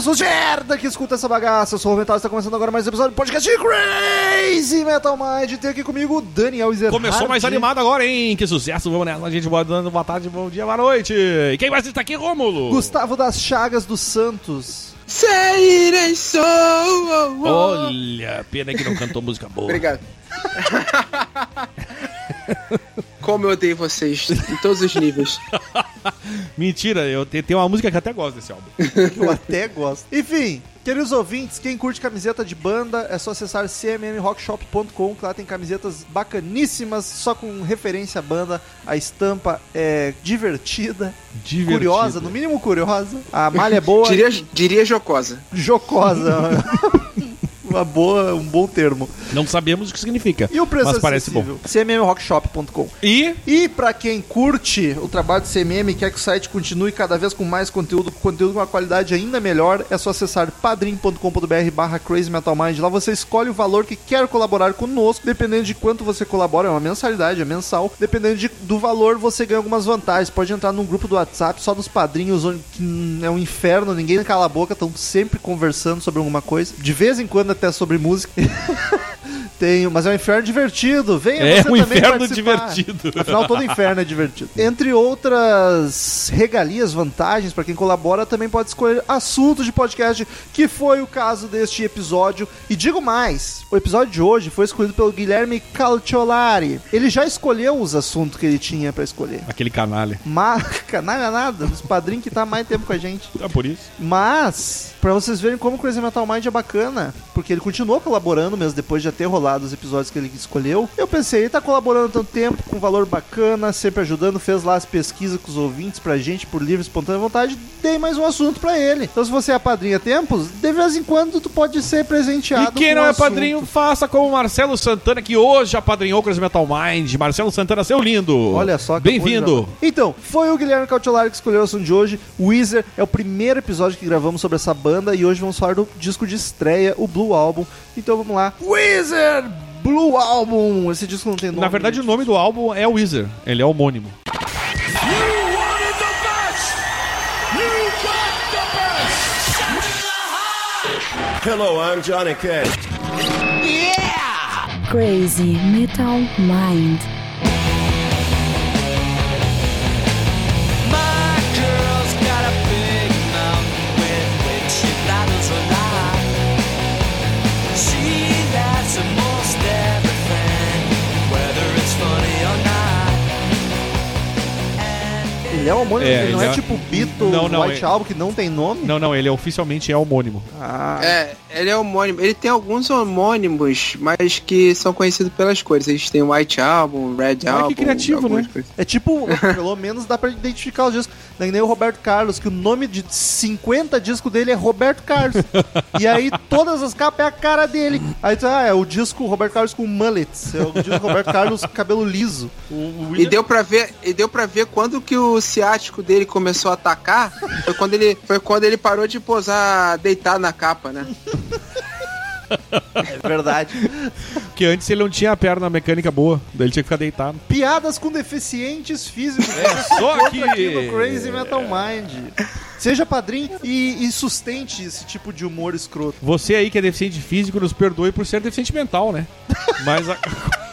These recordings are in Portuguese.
pessoas de merda que escutam essa bagaça. Eu sou o Metal, está começando agora mais um episódio do podcast de Crazy Metal Mind. Tem aqui comigo o Daniel Ezerhard. Começou mais animado agora, hein? Que sucesso, vamos nessa, gente. Boa, dando boa tarde, bom dia, boa noite. E quem mais está aqui, Rômulo? Gustavo das Chagas dos Santos. Sair sou. Olha, pena que não cantou música boa. Obrigado. Como eu odeio vocês em todos os níveis. Mentira, eu te- tenho uma música que até gosto desse álbum. que eu até gosto. Enfim, queridos ouvintes, quem curte camiseta de banda é só acessar cmmrockshop.com, que lá tem camisetas bacaníssimas, só com referência à banda. A estampa é divertida, Divertido. curiosa, no mínimo curiosa. A malha é boa, Diria, diria jocosa. jocosa. Uma boa, um bom termo. Não sabemos o que significa. E o preço Mas parece bom. cmmrockshop.com. E E pra quem curte o trabalho do CMM e quer que o site continue cada vez com mais conteúdo, conteúdo com uma qualidade ainda melhor, é só acessar padrim.com.br barra Crazy Metal Mind. Lá você escolhe o valor que quer colaborar conosco, dependendo de quanto você colabora, é uma mensalidade, é mensal. Dependendo de- do valor, você ganha algumas vantagens. Pode entrar num grupo do WhatsApp só dos padrinhos, onde que, é um inferno, ninguém cala a boca, estão sempre conversando sobre alguma coisa. De vez em quando até sobre música. Tem, mas é um inferno divertido. Venha É você um também inferno participar. divertido. Afinal, todo inferno é divertido. Entre outras regalias, vantagens, para quem colabora, também pode escolher assuntos de podcast, que foi o caso deste episódio. E digo mais, o episódio de hoje foi escolhido pelo Guilherme Calciolari. Ele já escolheu os assuntos que ele tinha para escolher. aquele canalha. Mas, canalha nada, os padrinhos que tá mais tempo com a gente. É por isso. Mas, pra vocês verem como o Crazy Metal Mind é bacana, porque ele continuou colaborando mesmo depois de já ter rolado os episódios que ele escolheu. Eu pensei, ele tá colaborando tanto tempo, com valor bacana, sempre ajudando, fez lá as pesquisas com os ouvintes pra gente, por livre, espontânea vontade, dei mais um assunto pra ele. Então se você é padrinho há tempos, de vez em quando tu pode ser presenteado E quem não um é assunto. padrinho, faça como o Marcelo Santana, que hoje apadrinhou o Crazy Metal Mind. Marcelo Santana, seu lindo. Olha só, Bem-vindo. Então, foi o Guilherme Cautelari que escolheu o assunto de hoje. O Weezer é o primeiro episódio que gravamos sobre essa banda e hoje vamos falar do disco de estreia, o Blue Album. Então vamos lá. Weezer Blue Album. Esse disco não tem nome. Na verdade, o nome do álbum é Wizard. Ele é homônimo. Hello, I'm Johnny Cash. Crazy Metal Mind. Ele é homônimo, É, ele não é, é- tipo Beatles, Não, não, White é- Album, que não tem nome. Não, não, ele é oficialmente é homônimo. Ah, É, ele é homônimo. Ele tem alguns homônimos, mas que são conhecidos pelas cores. Eles têm White Album, Red Ah, que Album. criativo, algumas né? coisas. É tipo, pelo menos dá pra identificar os discos. Não é que nem o Roberto Carlos, que o nome de 50 discos dele é Roberto Carlos. e aí todas as capas é a cara dele. Aí tu, ah, é o disco Roberto Carlos com mullets. É o disco Roberto Carlos cabelo liso. O, o E deu pra ver, e deu para ver quando que o ciático dele começou a atacar. Foi quando ele, foi quando ele parou de posar deitado na capa, né? É verdade. Porque antes ele não tinha a perna mecânica boa, daí ele tinha que ficar deitado. Piadas com deficientes físicos. É só que- aqui no Crazy Metal Mind. Seja padrinho e, e sustente esse tipo de humor escroto. Você aí que é deficiente físico, nos perdoe por ser deficiente mental, né? Mas a-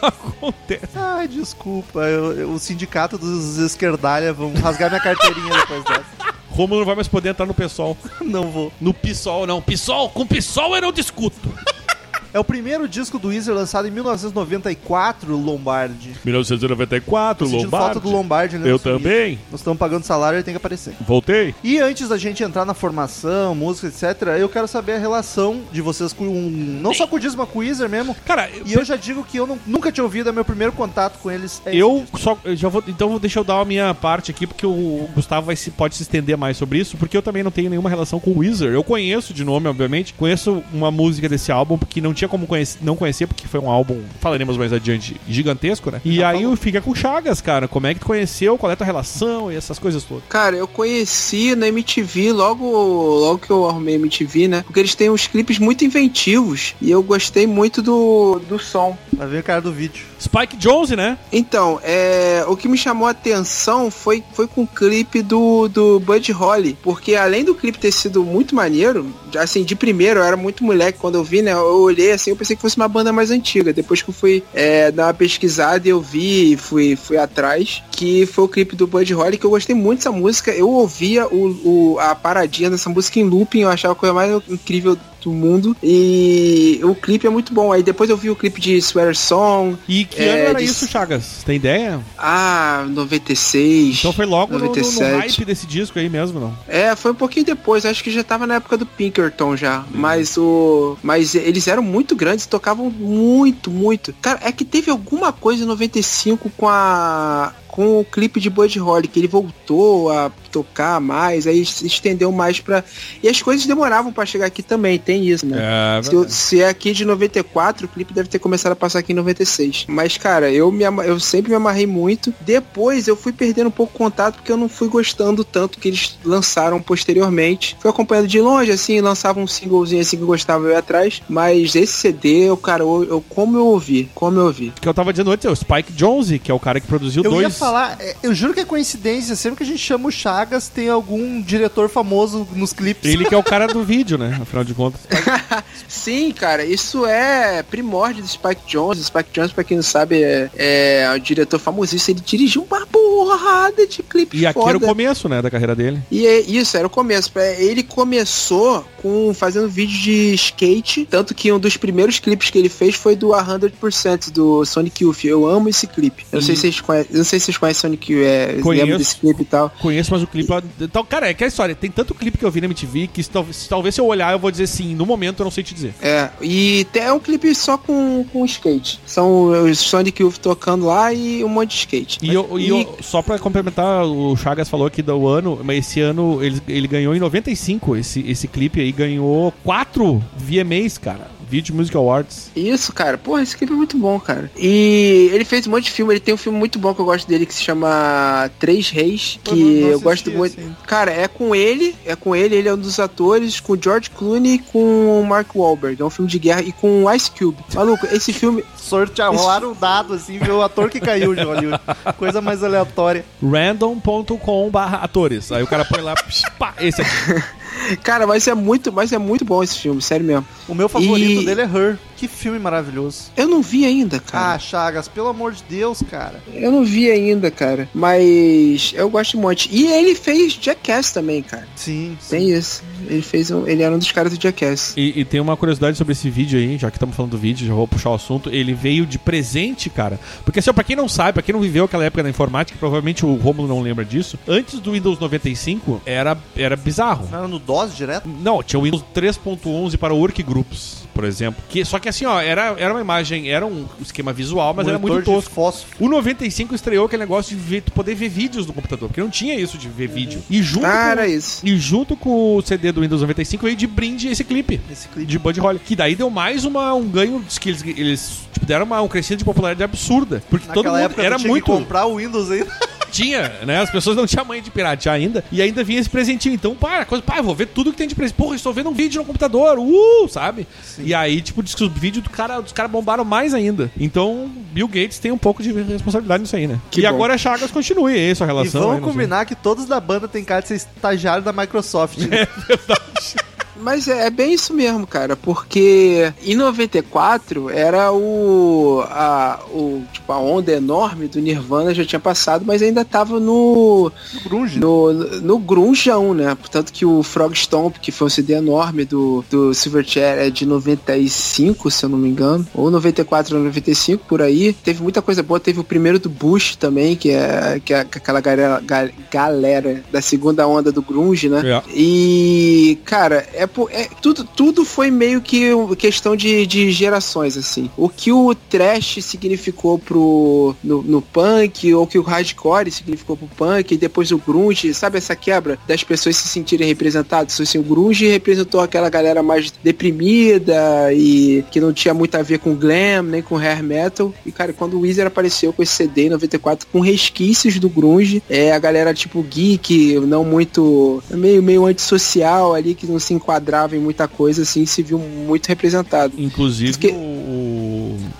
acontece. Ai, desculpa. eu- eu- o sindicato dos esquerdalha vão rasgar minha carteirinha depois dessa. Romulo não vai mais poder entrar no PSOL. Não vou. No PSOL, não. PSOL, com PSOL eu não discuto. É o primeiro disco do Weezer lançado em 1994, Lombardi. 1994, Tô sentindo falta do Lombardi, né? Eu também. Nós estamos pagando salário, ele tem que aparecer. Voltei. E antes da gente entrar na formação, música, etc., eu quero saber a relação de vocês com um. Não só com o disco, mas com o Weezer mesmo. Cara, E eu já digo que eu não- nunca tinha ouvido, é meu primeiro contato com eles. é Eu só eu já vou então deixa eu dar a minha parte aqui porque o Gustavo vai se, pode se estender mais sobre isso porque eu também não tenho nenhuma relação com o Weezer. Eu conheço de nome, obviamente, conheço uma música desse álbum porque não tinha como conhece- não conhecer, porque foi um álbum, falaremos mais adiante, gigantesco, né? E aí fica com Chagas, cara. Como é que tu conheceu? Qual é a tua relação e essas coisas todas? Cara, eu conheci na MTV logo, logo que eu arrumei a MTV, né? Porque eles têm uns clipes muito inventivos e eu gostei muito do, do som. Vai ver o cara do vídeo. Spike Jonze, né? Então, é, o que me chamou a atenção foi, foi com o clipe do, do Bud Holly, porque além do clipe ter sido muito maneiro, já, assim, de primeiro eu era muito moleque quando eu vi, né? Eu olhei assim, eu pensei que fosse uma banda mais antiga. Depois que eu fui é, dar uma pesquisada e eu vi, fui, fui atrás, que foi o clipe do Bud Holly, que eu gostei muito dessa música. Eu ouvia o, o- a paradinha dessa música em looping, eu achava a coisa mais incrível do mundo. E o clipe é muito bom. Aí depois eu vi o clipe de Sweater Song. E que É, ano era de- isso, Chagas? Tem ideia? Ah, 96. Então foi logo no, no- no 97. hype desse disco aí mesmo, não? É, foi um pouquinho depois, acho que já tava na época do Pinkerton já. Mas o. Mas eles eram muito grandes, tocavam muito, muito. Cara, é que teve alguma coisa em 95 com a. Com o clipe de Bud Holly, que ele voltou a tocar mais, aí se estendeu mais pra. E as coisas demoravam pra chegar aqui também, tem isso, né? É, Se, eu- se é aqui de 94, o clipe deve ter começado a passar aqui em 96. Mas, cara, eu, me, ama- eu sempre me amarrei muito. Depois eu fui perdendo um pouco o contato porque eu não fui gostando tanto que eles lançaram posteriormente. Fui acompanhando de longe, assim, lançava um singlezinho assim que eu gostava eu ia atrás. Mas esse CD, eu, cara, eu, eu- como eu ouvi, como eu ouvi. que eu tava dizendo antes, é o Spike Jonze, que é o cara que produziu Eu dois. Falar, é, eu juro que é coincidência, sempre que a gente chama o Chagas, tem algum diretor famoso nos clipes. Ele que é o cara do vídeo, né? Afinal de contas. Sim, cara, isso é primórdio do Spike Jones. Spike Jones, pra quem não sabe, é, é o diretor famosíssimo. Ele dirigiu uma porrada de clipes E aqui foda. era o começo, né, da carreira dele. E é isso, era o começo. É, Ele começou com fazendo vídeo de skate, tanto que um dos primeiros clipes que ele fez foi do 100% do Sonic Youth. Eu amo esse clipe. Eu não sei se vocês conhecem, eu não sei se vocês conhecem Sonic Youth, é, Conheço. desse clipe e tal. Conheço, mas o clipe. Então, cara, é que a história. Tem tanto clipe que eu vi na MTV que se, tal- se talvez se eu olhar eu vou dizer sim. No momento eu não sei te dizer. É, e tem- é um clipe só com, com skate. São os Sonic Youth tocando lá e um monte de skate. E, eu, e eu- só pra complementar, o Chagas falou aqui do ano, mas esse ano ele, ele ganhou em 95. Esse, esse clipe aí ganhou quatro VMAs, cara. Video Music Awards. Isso, cara. Porra, esse clipe é muito bom, cara. E ele fez um monte de filme. Ele tem um filme muito bom que eu gosto dele que se chama Três Reis. Eu Que eu assisti gosto muito. ainda. Cara, é com ele. É com ele. Ele é um dos atores. Com o George Clooney e com o Mark Wahlberg. É um filme de guerra. E com o Ice Cube. Maluco, esse filme. Sortear, rolaram um dado assim, ver o ator que caiu de Hollywood. Coisa mais aleatória. random.com barra atores. Aí o cara põe lá, psh, pá, esse aqui. Cara, mas é muito, mas é muito bom esse filme, sério mesmo. O meu favorito E- dele é Her. Que filme maravilhoso. Eu não vi ainda, cara. Ah, Chagas, pelo amor de Deus, cara. Eu não vi ainda, cara. Mas eu gosto muito. E ele fez Jackass também, cara. Sim, sim. Tem isso. Ele fez um, ele era um dos caras do Jackass. E, e tem uma curiosidade sobre esse vídeo aí, já que estamos falando do vídeo, já vou puxar o assunto. Ele veio de presente, cara. Porque assim, ó, pra quem não sabe, pra quem não viveu aquela época da informática, provavelmente o Romulo não lembra disso. Antes do Windows 95, era, era bizarro. Não era no DOS direto? Não, tinha o Windows 3.11 para workgroups, por exemplo. Que, só que assim, ó, era, era uma imagem, era um esquema visual, mas era Monitor muito de tosco. fósforo. O 95 estreou aquele negócio de ver- tu poder ver vídeos no computador, porque não tinha isso de ver vídeo. E junto, Ah, com, era isso. e junto com o CD do Windows 95 veio de brinde esse clipe. Esse clipe. De Bud Holly. Que daí deu mais uma, um ganho que eles, eles tipo, deram uma, um crescimento de popularidade absurda. Porque todo Naquela mundo época era tinha muito. que comprar o Windows ainda. Tinha, né? As pessoas não tinham mãe de piratear ainda. E ainda vinha esse presentinho. Então, pá, coisa, pá, eu vou ver tudo que tem de presente. Porra, estou vendo um vídeo no computador. Uh, sabe? E aí, tipo, diz que os vídeos do cara, dos caras bombaram mais ainda. Então, Bill Gates tem um pouco de responsabilidade nisso aí, né? Que e bom. agora a Chagas continue aí, sua E relação. aí, vamos sei. combinar que todos da banda tem cara de ser estagiário da Microsoft. né? Mas é, é bem isso mesmo, cara, porque em 94 era o a, o tipo a onda enorme do Nirvana já tinha passado, mas ainda tava no Grunge. no, no grungeão, né? Portanto que o Frog Stomp, que foi um CD enorme do, do Silverchair, é de 95, se eu não me engano, ou 94 ou 95, por aí. Teve muita coisa boa, teve o primeiro do Bush também, que é, que é aquela galera, ga- galera da segunda onda do grunge, né? É. E, cara, é é, tudo, tudo foi meio que questão de, de gerações, assim. O que o trash significou pro, no, no punk, ou que o hardcore significou pro punk, e depois o grunge, sabe essa quebra das pessoas se sentirem representadas? Assim, o grunge representou aquela galera mais deprimida e que não tinha muito a ver com glam, nem com hair metal. E, cara, quando o Weezer apareceu com esse CD em 94 com resquícios do grunge, é a galera tipo geek, não muito meio meio antissocial ali que não se enquadrava em muita coisa assim, se viu muito representado. Inclusive, Porque- o,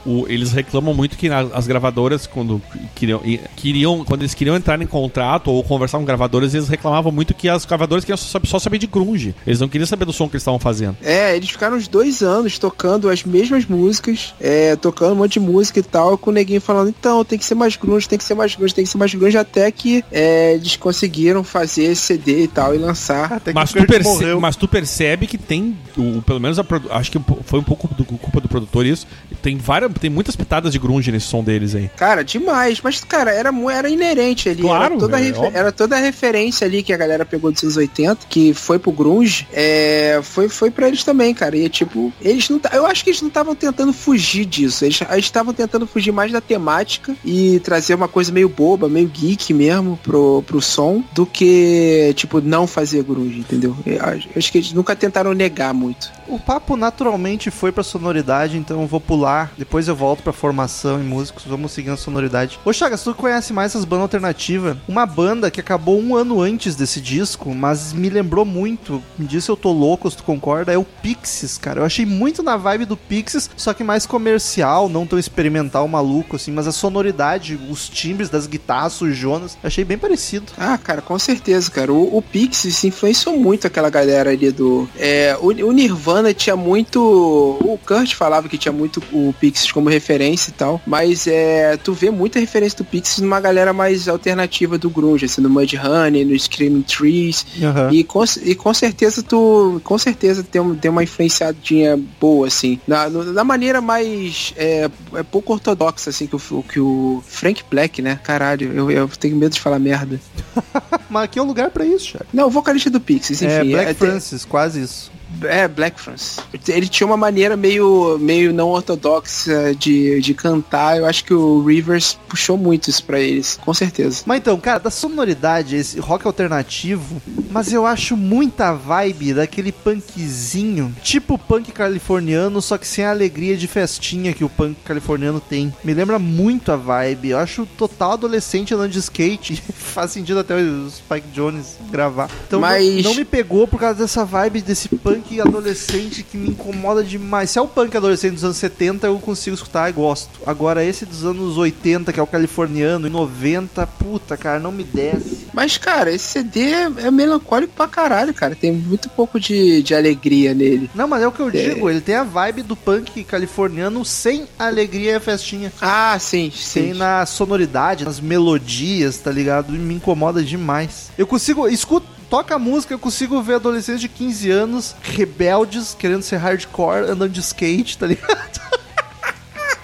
o- eles reclamam muito que na- as gravadoras, quando queriam, queriam, quando eles queriam entrar em contrato ou conversar com gravadoras, eles reclamavam muito que as gravadoras queriam só, só saber de grunge. Eles não queriam saber do som que eles estavam fazendo. É, eles ficaram uns dois anos tocando as mesmas músicas, é, tocando um monte de música e tal, com o neguinho falando, então, tem que ser mais grunge, tem que ser mais grunge, tem que ser mais grunge, até que é, eles conseguiram fazer esse CD e tal, e lançar. Até que Mas tu, perce- morreu. mas tu percebe que tem, o, pelo menos a acho que foi um pouco do, culpa do produtor isso. Tem várias, tem muitas pitadas de grunge nesse som deles aí. Cara, demais. Mas, cara, era, era inerente ali. Claro, era, toda é era toda a referência ali que a galera pegou dos anos 80, que foi pro grunge, é, foi, foi pra eles também, cara. E, tipo, eles não... Eu acho que eles não estavam tentando fugir disso. Eles estavam tentando fugir mais da temática e trazer uma coisa meio boba, meio geek mesmo pro, pro som, do que, tipo, não fazer grunge, entendeu? Eu acho- eu acho que eles nunca tentaram negar muito. O papo naturalmente foi pra sonoridade, então eu vou pular. Depois eu volto pra formação e músicos. Vamos seguindo a sonoridade. Ô Chagas, tu conhece mais essas bandas alternativas? Uma banda que acabou um ano antes desse disco, mas me lembrou muito. Me disse se eu tô louco, se tu concorda. É o Pixies, cara. Eu achei muito na vibe do Pixies, só que mais comercial, não tão experimental, maluco, assim. Mas a sonoridade, os timbres das guitarras sujonas, achei bem parecido. Ah, cara, com certeza, cara. O, o Pixies influenciou muito aquela galera ali do. É, o, o Nirvana tinha muito. O Kurt falava que tinha muito o Pixies como referência e tal. Mas é, tu vê muita referência do Pixies numa galera mais alternativa do Grunge, assim, no Mudhoney, no Screaming Trees. Aham. E com, e com certeza tu. Com certeza tem, um- tem uma influenciadinha boa, assim. Na, na maneira mais. É, é pouco ortodoxa, assim, que o, que o Frank Black, né? Caralho, eu, eu tenho medo de falar merda. Mas aqui é um lugar pra isso, Chagas. Não, o vocalista do Pixies, enfim. É, Black é, Francis, quase isso. É, Black Francis. Ele tinha uma maneira meio, meio não ortodoxa de, de cantar. Eu acho que o Rivers puxou muito isso pra eles, com certeza. Mas então, cara, da sonoridade, esse rock alternativo, mas eu acho muita vibe daquele punkzinho, tipo punk californiano, só que sem a alegria de festinha que o punk californiano tem. Me lembra muito a vibe. Eu acho total adolescente andando de skate. Faz sentido até o Spike Jones gravar. Então Mas- não, não me pegou por causa dessa vibe desse punk adolescente que me incomoda demais. Se é o punk adolescente dos anos 70, eu consigo escutar e gosto. Agora, esse dos anos 80, que é o californiano, e 90, puta, cara, não me desce. Mas, cara, esse CD é melancólico pra caralho, cara. Tem muito pouco de, de alegria nele. Não, mas é o que eu digo, ele tem a vibe do punk californiano sem alegria e a festinha. Ah, sim, Tem sim. na sonoridade, nas melodias, tá ligado? E me incomoda demais. Eu consigo, escuto, toca a música, eu consigo ver adolescentes de 15 anos, rebeldes, querendo ser hardcore, andando de skate, tá ligado?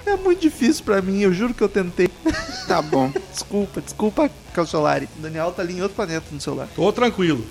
É muito difícil pra mim, eu juro que eu tentei. Tá bom. Desculpa, desculpa, Calciolari. O Daniel tá ali em outro planeta no celular. Tô tranquilo.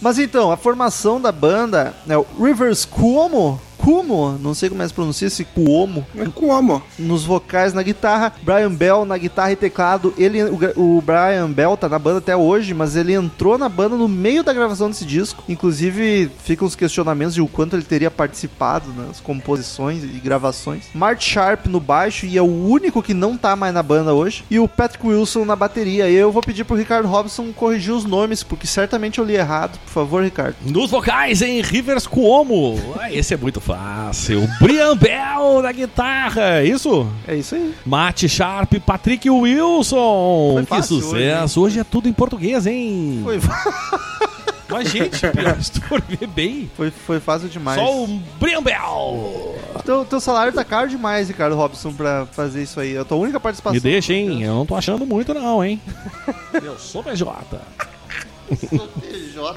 Mas então, a formação da banda é o Rivers Cuomo. Cuomo, não sei como é que se pronuncia esse Cuomo. Mas como? Nos vocais, na guitarra, Brian Bell na guitarra e teclado. Ele, o, o Brian Bell tá na banda até hoje, mas ele entrou na banda no meio da gravação desse disco. Inclusive, ficam os questionamentos de o quanto ele teria participado nas composições e gravações. Mark Sharp no baixo e é o único que não tá mais na banda hoje. E o Patrick Wilson na bateria. E eu vou pedir pro Ricardo Robson corrigir os nomes, porque certamente eu li errado. Por favor, Ricardo. Nos vocais, em Rivers Cuomo. Ah, esse é muito fácil. Brian Bell na guitarra. Isso? É isso aí. Mate Sharp, Patrick Wilson. Foi que fácil sucesso. Hoje, é tudo em português, hein? Foi, Mas, gente, pior, se tu ver bem. foi, foi fácil demais. Só o Brian Bell. Teu, teu salário tá caro demais, Ricardo Robson, pra fazer isso aí. É a tua única participação. Me deixa, hein? Eu não tô achando muito, não, hein? Eu sou PJ. Let's go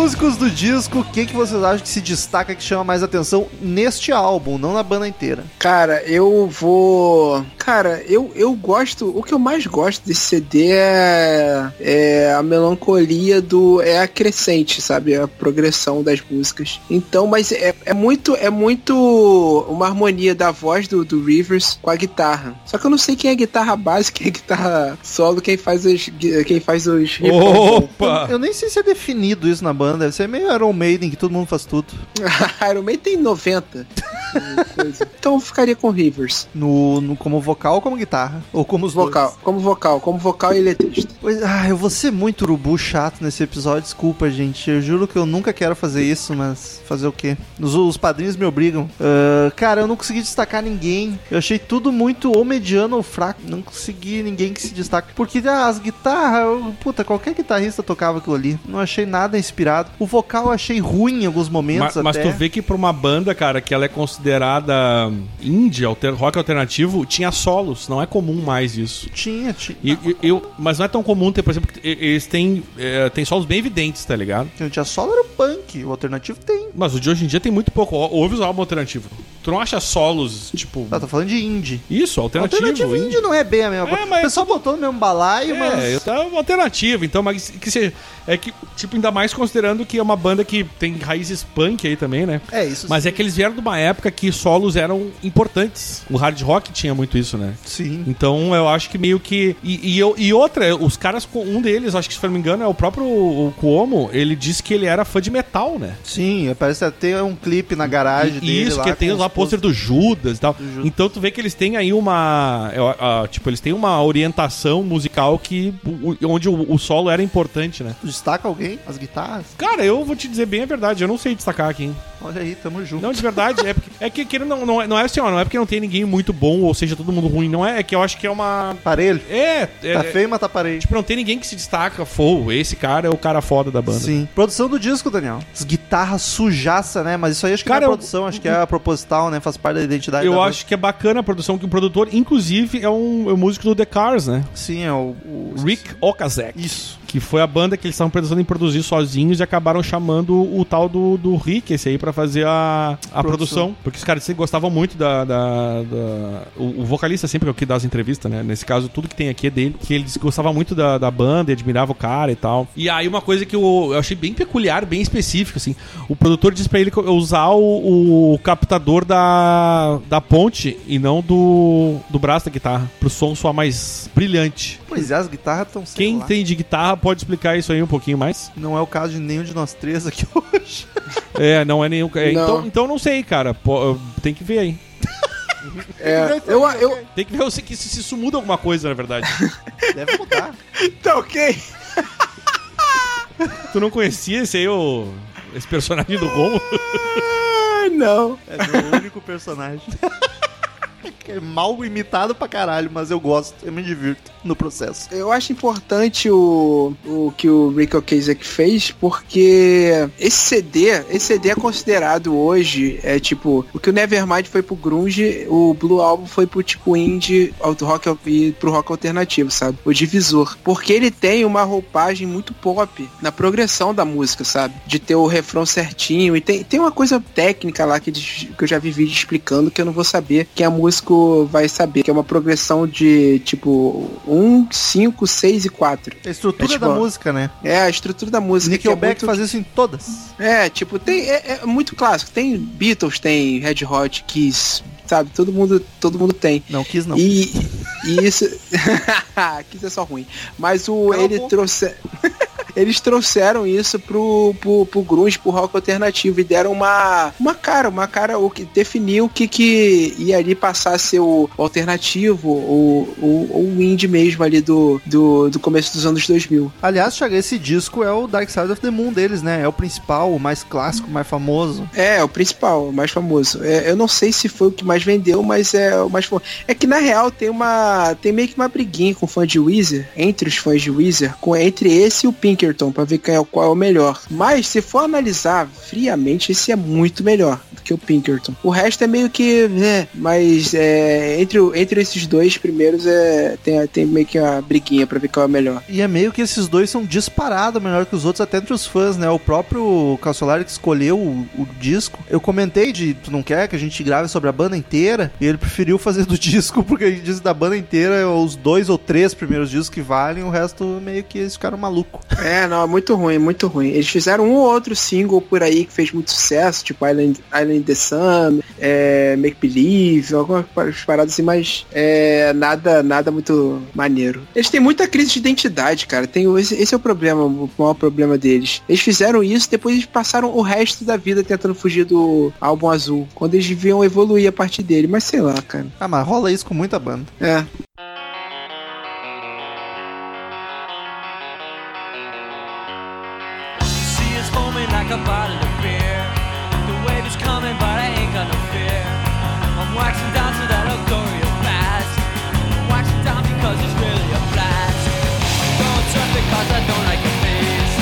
Músicos do disco, o que, que vocês acham que se destaca, que chama mais atenção neste álbum, não na banda inteira? Cara, eu vou. Cara, eu, eu gosto. O que eu mais gosto desse CD é, é a melancolia do. É a crescente, sabe? A progressão das músicas. Então, mas é, é muito. É muito uma harmonia da voz do, do Rivers com a guitarra. Só que eu não sei quem é a guitarra base, quem é a guitarra solo, quem faz os. Quem faz os. Opa! Eu nem sei se é definido isso na banda, deve ser meio Iron Maiden, que todo mundo faz tudo. Iron Man tem 90. coisa. Então eu ficaria com Rivers. No, no- como vocal ou como guitarra? Ou como os dois? Vocal, como vocal, como vocal e letrista. Pois, ah, eu vou ser muito urubu chato nesse episódio, desculpa, gente. Eu juro que eu nunca quero fazer isso, mas fazer o quê? Os, os padrinhos me obrigam. Ah, cara, eu não consegui destacar ninguém. Eu achei tudo muito ou mediano ou fraco. Não consegui ninguém que se destaque. Porque ah, as guitarras, eu- puta, qualquer guitarrista tocava aquilo ali. Não achei nada inspirado. O vocal eu achei ruim em alguns momentos Mas, mas tu vê que pra uma banda, cara, que ela é considerada indie, alter, rock alternativo, tinha solos. Não é comum mais isso. Tinha, tinha. E, e- eu, mas não é tão comum ter, por exemplo, eles têm, é, tem solos bem evidentes, tá ligado? Não tinha solo, era o punk. O alternativo tem. Mas o de hoje em dia tem muito pouco. Ouve os álbuns alternativos. Tu não acha solos, tipo. Ah, tô falando de indie. Isso, alternativo. Alternativo indie. indie não é bem a mesma É, coisa. mas- O pessoal botou no mesmo balaio, mas. É, eu tava alternativo, então, mas que seja. É que, tipo, ainda mais considerando que é uma banda que tem raízes punk aí também, né? É, isso Mas é que eles vieram de uma época que solos eram importantes. O hard rock tinha muito isso, né? sim. Então eu acho que meio que. E, e, e outra, os caras, um deles, acho que se não me engano, é o próprio o Cuomo, ele disse que ele era fã de metal, né? Sim, parece até um clipe na garagem E- dele. Isso, lá, que tem lá pôster do Judas e tal. Judas. Então tu vê que eles têm aí uma. tipo, eles têm uma orientação musical que. onde o, o solo era importante, né? Destaca alguém? As guitarras? Cara, eu vou te dizer bem a verdade, eu não sei destacar aqui, hein? Olha aí, tamo junto. Não, de verdade, é, porque, é que, que não, não, é, não é assim, ó, não é porque não tem ninguém muito bom, ou seja, todo mundo ruim, não é, é que eu acho que é uma. Parelho? É, é, Tá feio, mas tá parelho. Tipo, não tem ninguém que se destaca, pô, esse cara é o cara foda da banda. Sim. Produção do disco, Daniel. As guitarras sujaça, né? Mas isso aí acho que Cara, não é eu- produção, acho que é proposital, né? Faz parte da identidade Eu da acho que é bacana a produção, que o produtor, inclusive, é um, é um músico do The Cars, né? Sim, é o... o... Rick Okazek. Isso. Que foi a banda que eles estavam pensando em produzir sozinhos e acabaram chamando o tal do, do Rick, esse aí, pra fazer a, a produção. Produção. Porque os caras sempre gostavam muito da. da- da- o, o vocalista sempre é o que dá as entrevistas, né? Nesse caso, tudo que tem aqui é dele. Que eles gostavam muito da, da banda e admirava o cara e tal. E aí, uma coisa que eu, eu achei bem peculiar, bem específica, assim. O produtor disse pra ele usar o, o captador da, da ponte e não do, do braço da guitarra. Pro som soar mais brilhante. Pois é, as guitarras estão Quem lá. tem de guitarra pode explicar isso aí um pouquinho mais? Não é o caso de nenhum de nós três aqui hoje. É, não é nenhum. é, Não. Então, então não sei, cara. Pô, tem que ver aí. É, eu, eu, Tem que ver se, se isso muda alguma coisa, na verdade. Deve mudar. tá ok. tu não conhecia esse aí, o. Esse personagem do Romo? Ah, não. É meu único personagem. É mal imitado pra caralho, mas eu gosto. Eu me divirto no processo. Eu acho importante o, o que o Rick Ocasek fez, porque esse CD, esse CD é considerado hoje, é tipo, o que o Nevermind foi pro grunge, o Blue Album foi pro tipo indie, auto rock e pro rock alternativo, sabe? O divisor. Porque ele tem uma roupagem muito pop na progressão da música, sabe? De ter o refrão certinho e tem, tem uma coisa técnica lá que, que eu já vi vídeo explicando que eu não vou saber, que a músico vai saber, que é uma progressão de tipo 1, 5, 6 e 4. A estrutura É tipo, da música, né? É, a estrutura da música. que é Nickelback muito... faz isso em todas. É, tipo, tem. É, é muito clássico. Tem Beatles, tem Red Hot, Kiss, sabe? Todo mundo, todo mundo tem. Não quis, não. E, e isso. Kiss é só ruim. Mas o Cala a ele trouxe. Eles trouxeram isso pro, pro, pro grunge, pro rock alternativo e deram uma, uma cara, uma cara o que definiu o que, que ia ali passar a ser o alternativo, o, o, o indie mesmo ali do, do, do começo dos anos 2000. Aliás, Thiago, esse disco é o Dark Side of the Moon deles, né? É o principal, o mais clássico, o mais famoso. É, o principal, o mais famoso. É, eu não sei se foi o que mais vendeu, mas é o mais famoso. É que na real tem uma. Tem meio que uma briguinha com fã de Weezer, entre os fãs de Weezer, com, entre esse e o Pinkerton, pra ver quem é, qual é o melhor. Mas se for analisar friamente, esse é muito melhor do que o Pinkerton. O resto é meio que, né, mas é, entre, entre esses dois primeiros é, tem, tem meio que uma briguinha pra ver qual é o melhor. E é meio que esses dois são disparados melhor que os outros, até entre os fãs, né? O próprio Calciolari que escolheu o, o disco. Eu comentei de tu não quer que a gente grave sobre a banda inteira, e ele preferiu fazer do disco, porque ele disse da banda inteira, os dois ou três primeiros discos que valem, o resto meio que eles ficaram malucos. É, não, é muito ruim, muito ruim. Eles fizeram um ou outro single por aí que fez muito sucesso, tipo Island, Island the Sun, é, Make Believe, algumas pa- paradas assim, mas é, nada, nada muito maneiro. Eles têm muita crise de identidade, cara. Tem, esse, esse é o problema, o maior problema deles. Eles fizeram isso, depois eles passaram o resto da vida tentando fugir do álbum azul, quando eles deviam evoluir a partir dele, mas sei lá, cara. Ah, mas rola isso com muita banda. É. like a bottle of beer. The wave is coming, but I ain't got no fear. I'm waxing down to that fast. Waxing down because it's really a blast. I'm going because I don't like your face.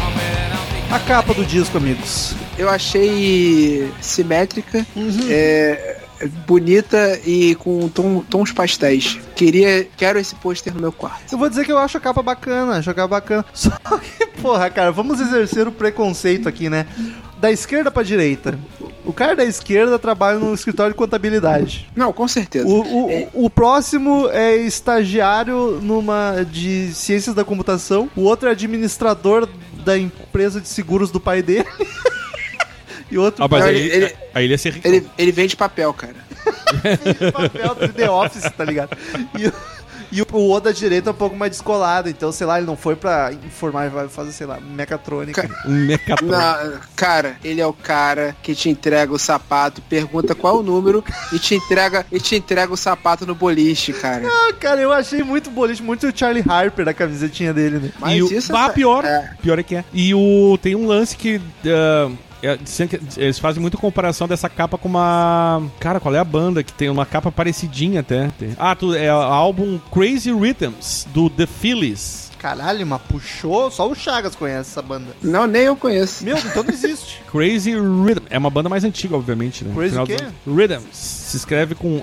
I'm A capa do disco, amigos. Eu achei simétrica, é, bonita e com tom- tons pastéis. Queria, quero esse pôster no meu quarto. Eu vou dizer que eu acho a capa bacana, acho a capa bacana. Só que, porra, cara, vamos exercer o preconceito aqui, né? Da esquerda pra direita. O cara da esquerda trabalha num escritório de contabilidade. Não, com certeza. O, o, o próximo é estagiário numa de ciências da computação. O outro é administrador da empresa de seguros do pai dele. e outro Ah, mas aí, ele- ele- aí ele ia ser rico. Ele, ele vende papel, cara. de papel do The Office, tá ligado? E, o- e o o outro da direita é um pouco mais descolado. Então, sei lá, ele não foi pra informar, ele vai fazer, sei lá, mecatrônica. Mecatrônico. Na- cara, ele é o cara que te entrega o sapato, pergunta qual o número e te entrega e te entrega o sapato no boliche, cara. Ah, cara, eu achei muito boliche, muito o Charlie Harper da camisetinha dele, né? Mas e o, isso bah, é- pior. é. Pior é que é. E o, tem um lance que. ah, é, eles fazem muita comparação dessa capa com uma. Cara, qual é a banda que tem uma capa parecidinha até? Ah, tu, é o álbum Crazy Rhythms, do The Phillies. Caralho, mas puxou, só o Chagas conhece essa banda. Não, nem eu conheço. Meu, então não existe. Crazy Rhythm. É uma banda mais antiga, obviamente, né? Crazy quê? Rhythms. Se escreve com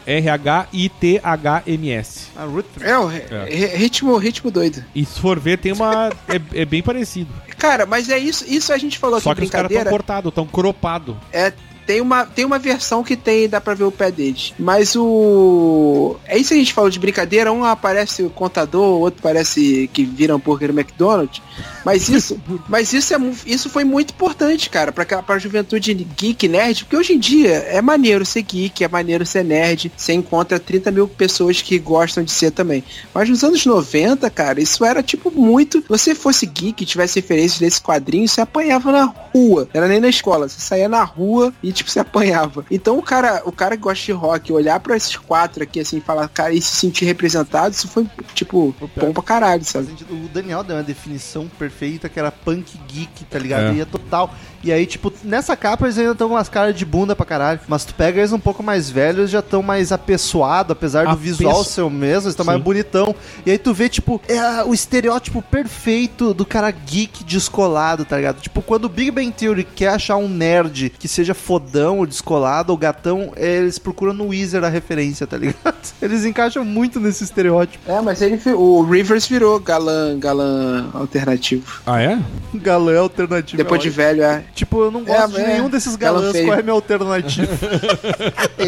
R-H-I-T-H-M-S. A Ruth. É, o ri- ritmo, ritmo doido. E se for ver, tem uma. é, é bem parecido. Cara, mas é isso, isso a gente falou Só aqui que os caras brincadeira. cortados, tão cropados. É, tem uma, tem uma versão que tem, dá pra ver o pé deles. Mas o. É isso que a gente falou de brincadeira. Um aparece o contador, o outro parece que vira hambúrguer no McDonald's. Mas isso, mas isso, é, isso foi muito importante, cara, pra, pra juventude geek nerd. Porque hoje em dia é maneiro ser geek, é maneiro ser nerd. Você encontra 30 mil pessoas que gostam de ser também. Mas nos anos 90, cara, isso era tipo muito. Se você fosse geek, tivesse referências desse quadrinho, você apanhava na rua. Era nem na escola. Você saía na rua e tipo, você apanhava. Então o cara, o cara que gosta de rock, olhar pra esses quatro aqui assim e falar, cara, e se sentir representado, isso foi, tipo, bom pra caralho, sabe? O Daniel deu uma definição perfeita que era punk geek, tá ligado? É. E é total. E aí, tipo, nessa capa eles ainda estão com umas caras de bunda pra caralho. Mas tu pega eles um pouco mais velhos, eles já estão mais apessoados, apesar do Apesso- visual ser o mesmo, eles estão mais bonitão. E aí tu vê, tipo, é o estereótipo perfeito do cara geek descolado, tá ligado? Tipo, quando o Big Bang Theory quer achar um nerd que seja fodão ou descolado ou gatão, eles procuram no Weezer a referência, tá ligado? Eles encaixam muito nesse estereótipo. É, mas ele o Rivers virou galã, galã alternativo. Ah, é? Galã alternativo. Depois é de velho, é. Tipo, eu não gosto de é. nenhum desses Galã galãs. Qual é a minha alternativa?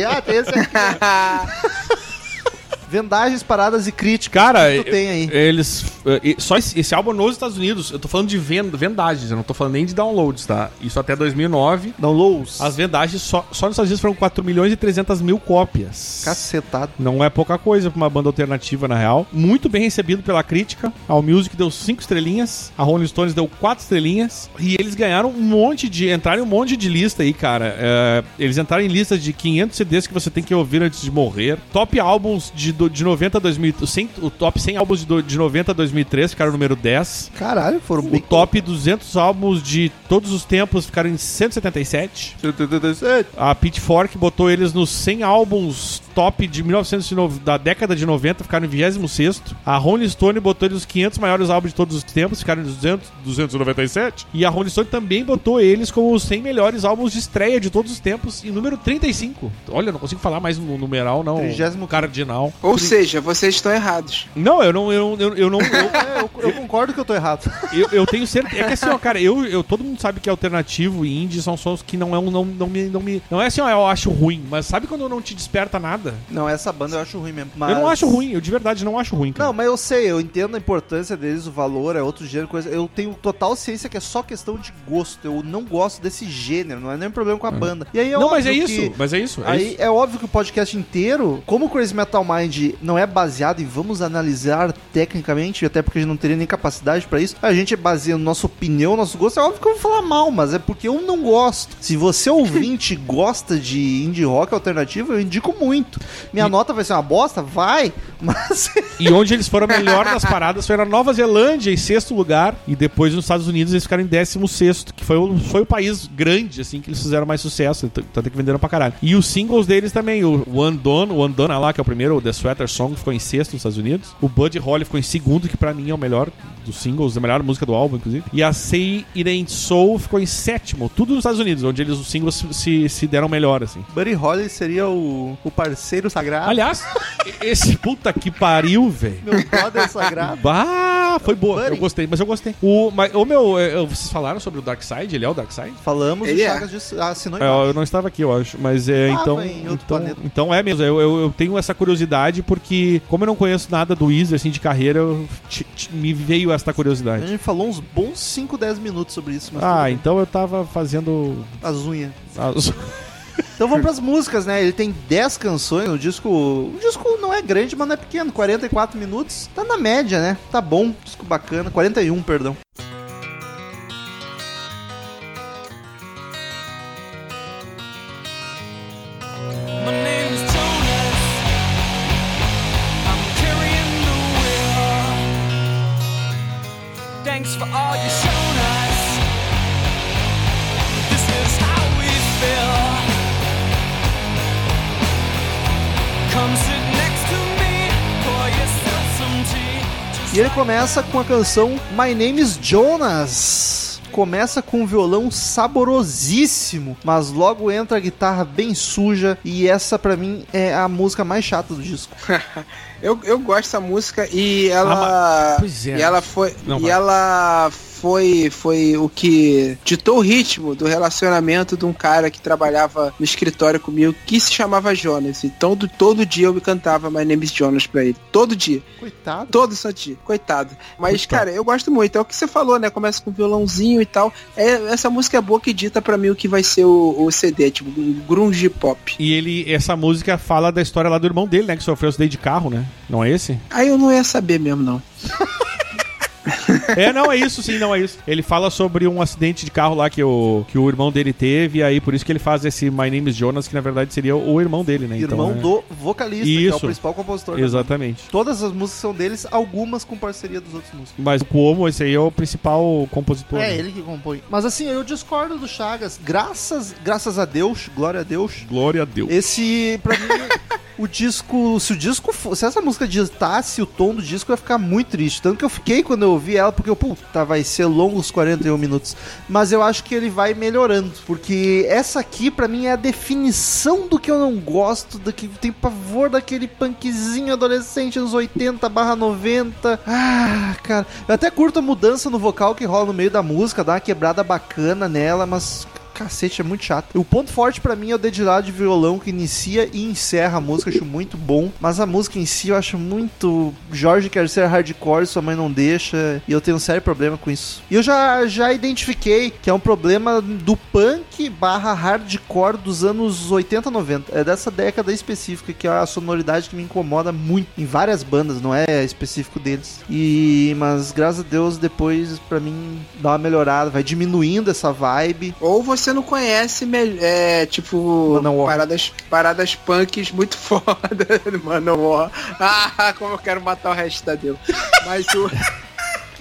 ah, tem esse aqui. Vendagens, paradas e críticas. Cara, que tu tem aí. eles. eh, Só esse, esse álbum é nos Estados Unidos. Eu tô falando de vend- vendagens, eu não tô falando nem de downloads, tá? Isso até 2009. Downloads. As vendagens só, só nos Estados Unidos foram 4 milhões e 300 mil cópias. Cacetado. Não é pouca coisa pra uma banda alternativa, na real. Muito bem recebido pela crítica. A Music deu 5 estrelinhas. A Rolling Stones deu 4 estrelinhas. E eles ganharam um monte de. Entraram em um monte de lista aí, cara. É, eles entraram em listas de 500 CDs que você tem que ouvir antes de morrer. Top álbuns de do- de 90 a 2000, o, 100 o top 100 álbuns de, do- de 90 a 2003 ficaram no número 10. Caralho, foram O bem... top 200 álbuns de todos os tempos ficaram em 177. A Pitchfork botou eles nos 100 álbuns top de 1990, da década de 90, ficaram em 26 A Rolling Stone botou eles nos 500 maiores álbuns de todos os tempos, ficaram em 200, 297. E a Rolling Stone também botou eles como os 100 melhores álbuns de estreia de todos os tempos, em número 35. Olha, não consigo falar mais no numeral, não. 30º. Cardinal. Ou seja, vocês estão errados. Não, eu não. Eu, eu, eu não. Eu, É, eu, eu concordo que eu tô errado. eu, eu tenho certeza. É que assim, ó, cara, eu, eu, todo mundo sabe que alternativo e indie são sons que não é um. Não, não, me, não, me, não é assim, ó, eu acho ruim, mas sabe quando não te desperta nada? Não, essa banda eu acho ruim mesmo. Eu não acho ruim, eu de verdade não acho ruim, cara. Não, mas eu sei, eu entendo a importância deles, o valor, é outro gênero, coisa. Eu tenho total ciência que é só questão de gosto. Eu não gosto desse gênero, não é nem problema com a banda. E aí é não, mas é isso, que- mas é isso. É Aí isso. é óbvio que o podcast inteiro, como o Crazy Metal Mind não é baseado em vamos analisar tecnicamente, até porque a gente não teria nem capacidade pra isso, a gente é baseado na nossa opinião, nosso gosto. É óbvio que eu vou falar mal, mas é porque eu não gosto. Se você ouvinte gosta de indie rock alternativo, eu indico muito. Minha E- nota vai ser uma bosta? Vai, mas E onde eles foram melhor nas paradas foi na Nova Zelândia, em sexto lugar. E depois nos Estados Unidos eles ficaram em décimo sexto, que foi o, foi o país grande, assim, que eles fizeram mais sucesso. Tanto que venderam pra caralho. E os singles deles também, o One Done, o One Done lá, que é o primeiro, o The Sweater Song, ficou em sexto nos Estados Unidos. O Buddy Holly ficou em segundo, que pra mim é o melhor dos singles, a melhor música do álbum, inclusive. E a Say It Ain't Soul ficou em sétimo, tudo nos Estados Unidos, onde eles os singles se- se, deram melhor, assim. Buddy Holly seria o, o parceiro sagrado. Aliás, esse puta que pariu, velho. meu brother sagrado. Bah, foi boa. Buddy. Eu gostei, mas eu gostei. O, mas, o meu, é, vocês falaram sobre o Dark Side? Ele é o Dark Side? Falamos Ele e é. Chagas disse- assinou É, embaixo. eu não estava aqui, eu acho. Mas é, Tava então. Então, então é mesmo. Eu, eu, eu tenho essa curiosidade porque, como eu não conheço nada do Weezer, assim, de carreira, eu, ti- ti- me veio esta A curiosidade. gente falou uns bons 5, 10 minutos sobre isso, Ah, então eu tava fazendo. as unhas. as- Então vamos pras músicas, né? Ele tem 10 canções, o disco. O disco não é grande, mas não é pequeno, 44 minutos. Tá na média, né? Tá bom, disco bacana. 41, perdão. E ele começa com a canção My Name is Jonas. Começa com um violão saborosíssimo, mas logo entra a guitarra bem suja e essa pra mim é a música mais chata do disco. Eu, eu gosto dessa música e ela. Ah, Pois é. E ela foi. Não, e vai. ela foi, foi o que ditou o ritmo do relacionamento de um cara que trabalhava no escritório comigo que se chamava Jonas. Então do- todo dia eu me cantava My Name is Jonas pra ele. Todo dia. Coitado. Todo santo dia. Coitado. Mas, Coitado. cara, eu gosto muito. É o que você falou, né? Começa com violãozinho e tal. É, essa música é boa que dita pra mim o que vai ser o, o CD, tipo, um grunge pop. E ele, essa música fala da história lá do irmão dele, né? Que sofreu acidente de carro, né? Não é esse? Aí eu não ia saber mesmo, não. É, não, é isso, sim, não é isso. Ele fala sobre um acidente de carro lá que o, que o irmão dele teve, e aí por isso que ele faz esse My Name is Jonas, que na verdade seria o irmão dele, né? Irmão Então, é- do vocalista, que é o Isso. principal compositor. da Exatamente. Todas as músicas são deles, algumas com parceria dos outros músicos. Mas o Cuomo, esse aí é o principal compositor. É né? ele que compõe. Mas assim, eu discordo do Chagas. Graças, graças a Deus, glória a Deus. Glória a Deus. Esse, pra mim, o disco. Se o disco Se essa música ditasse o tom do disco, eu ia ficar muito triste. Tanto que eu fiquei quando eu ouvi ela, porque puta, vai ser longo os 41 minutos. Mas eu acho que ele vai melhorando. Porque essa aqui, pra mim, é a definição do que eu não gosto, do que tem pavor daquele punkzinho adolescente nos 80 barra 90. Ah, cara. Eu até curto a mudança no vocal que rola no meio da música, dá uma quebrada bacana nela, mas cacete, é muito chato. O ponto forte pra mim é o dedilhado de violão que inicia e encerra a música, acho muito bom. Mas a música em si eu acho muito. Jorge quer ser hardcore, sua mãe não deixa. E eu tenho um sério problema com isso. E eu já, já identifiquei que é um problema do punk barra hardcore dos anos 80, 90. É dessa década específica, que é a sonoridade que me incomoda muito em várias bandas, não é específico deles. E mas graças a Deus depois pra mim dá uma melhorada, vai diminuindo essa vibe. Ou você você não conhece, é, tipo, Manowar. paradas, paradas punks muito foda no Manowar. Ah, como eu quero matar o resto da Deus. Mas o...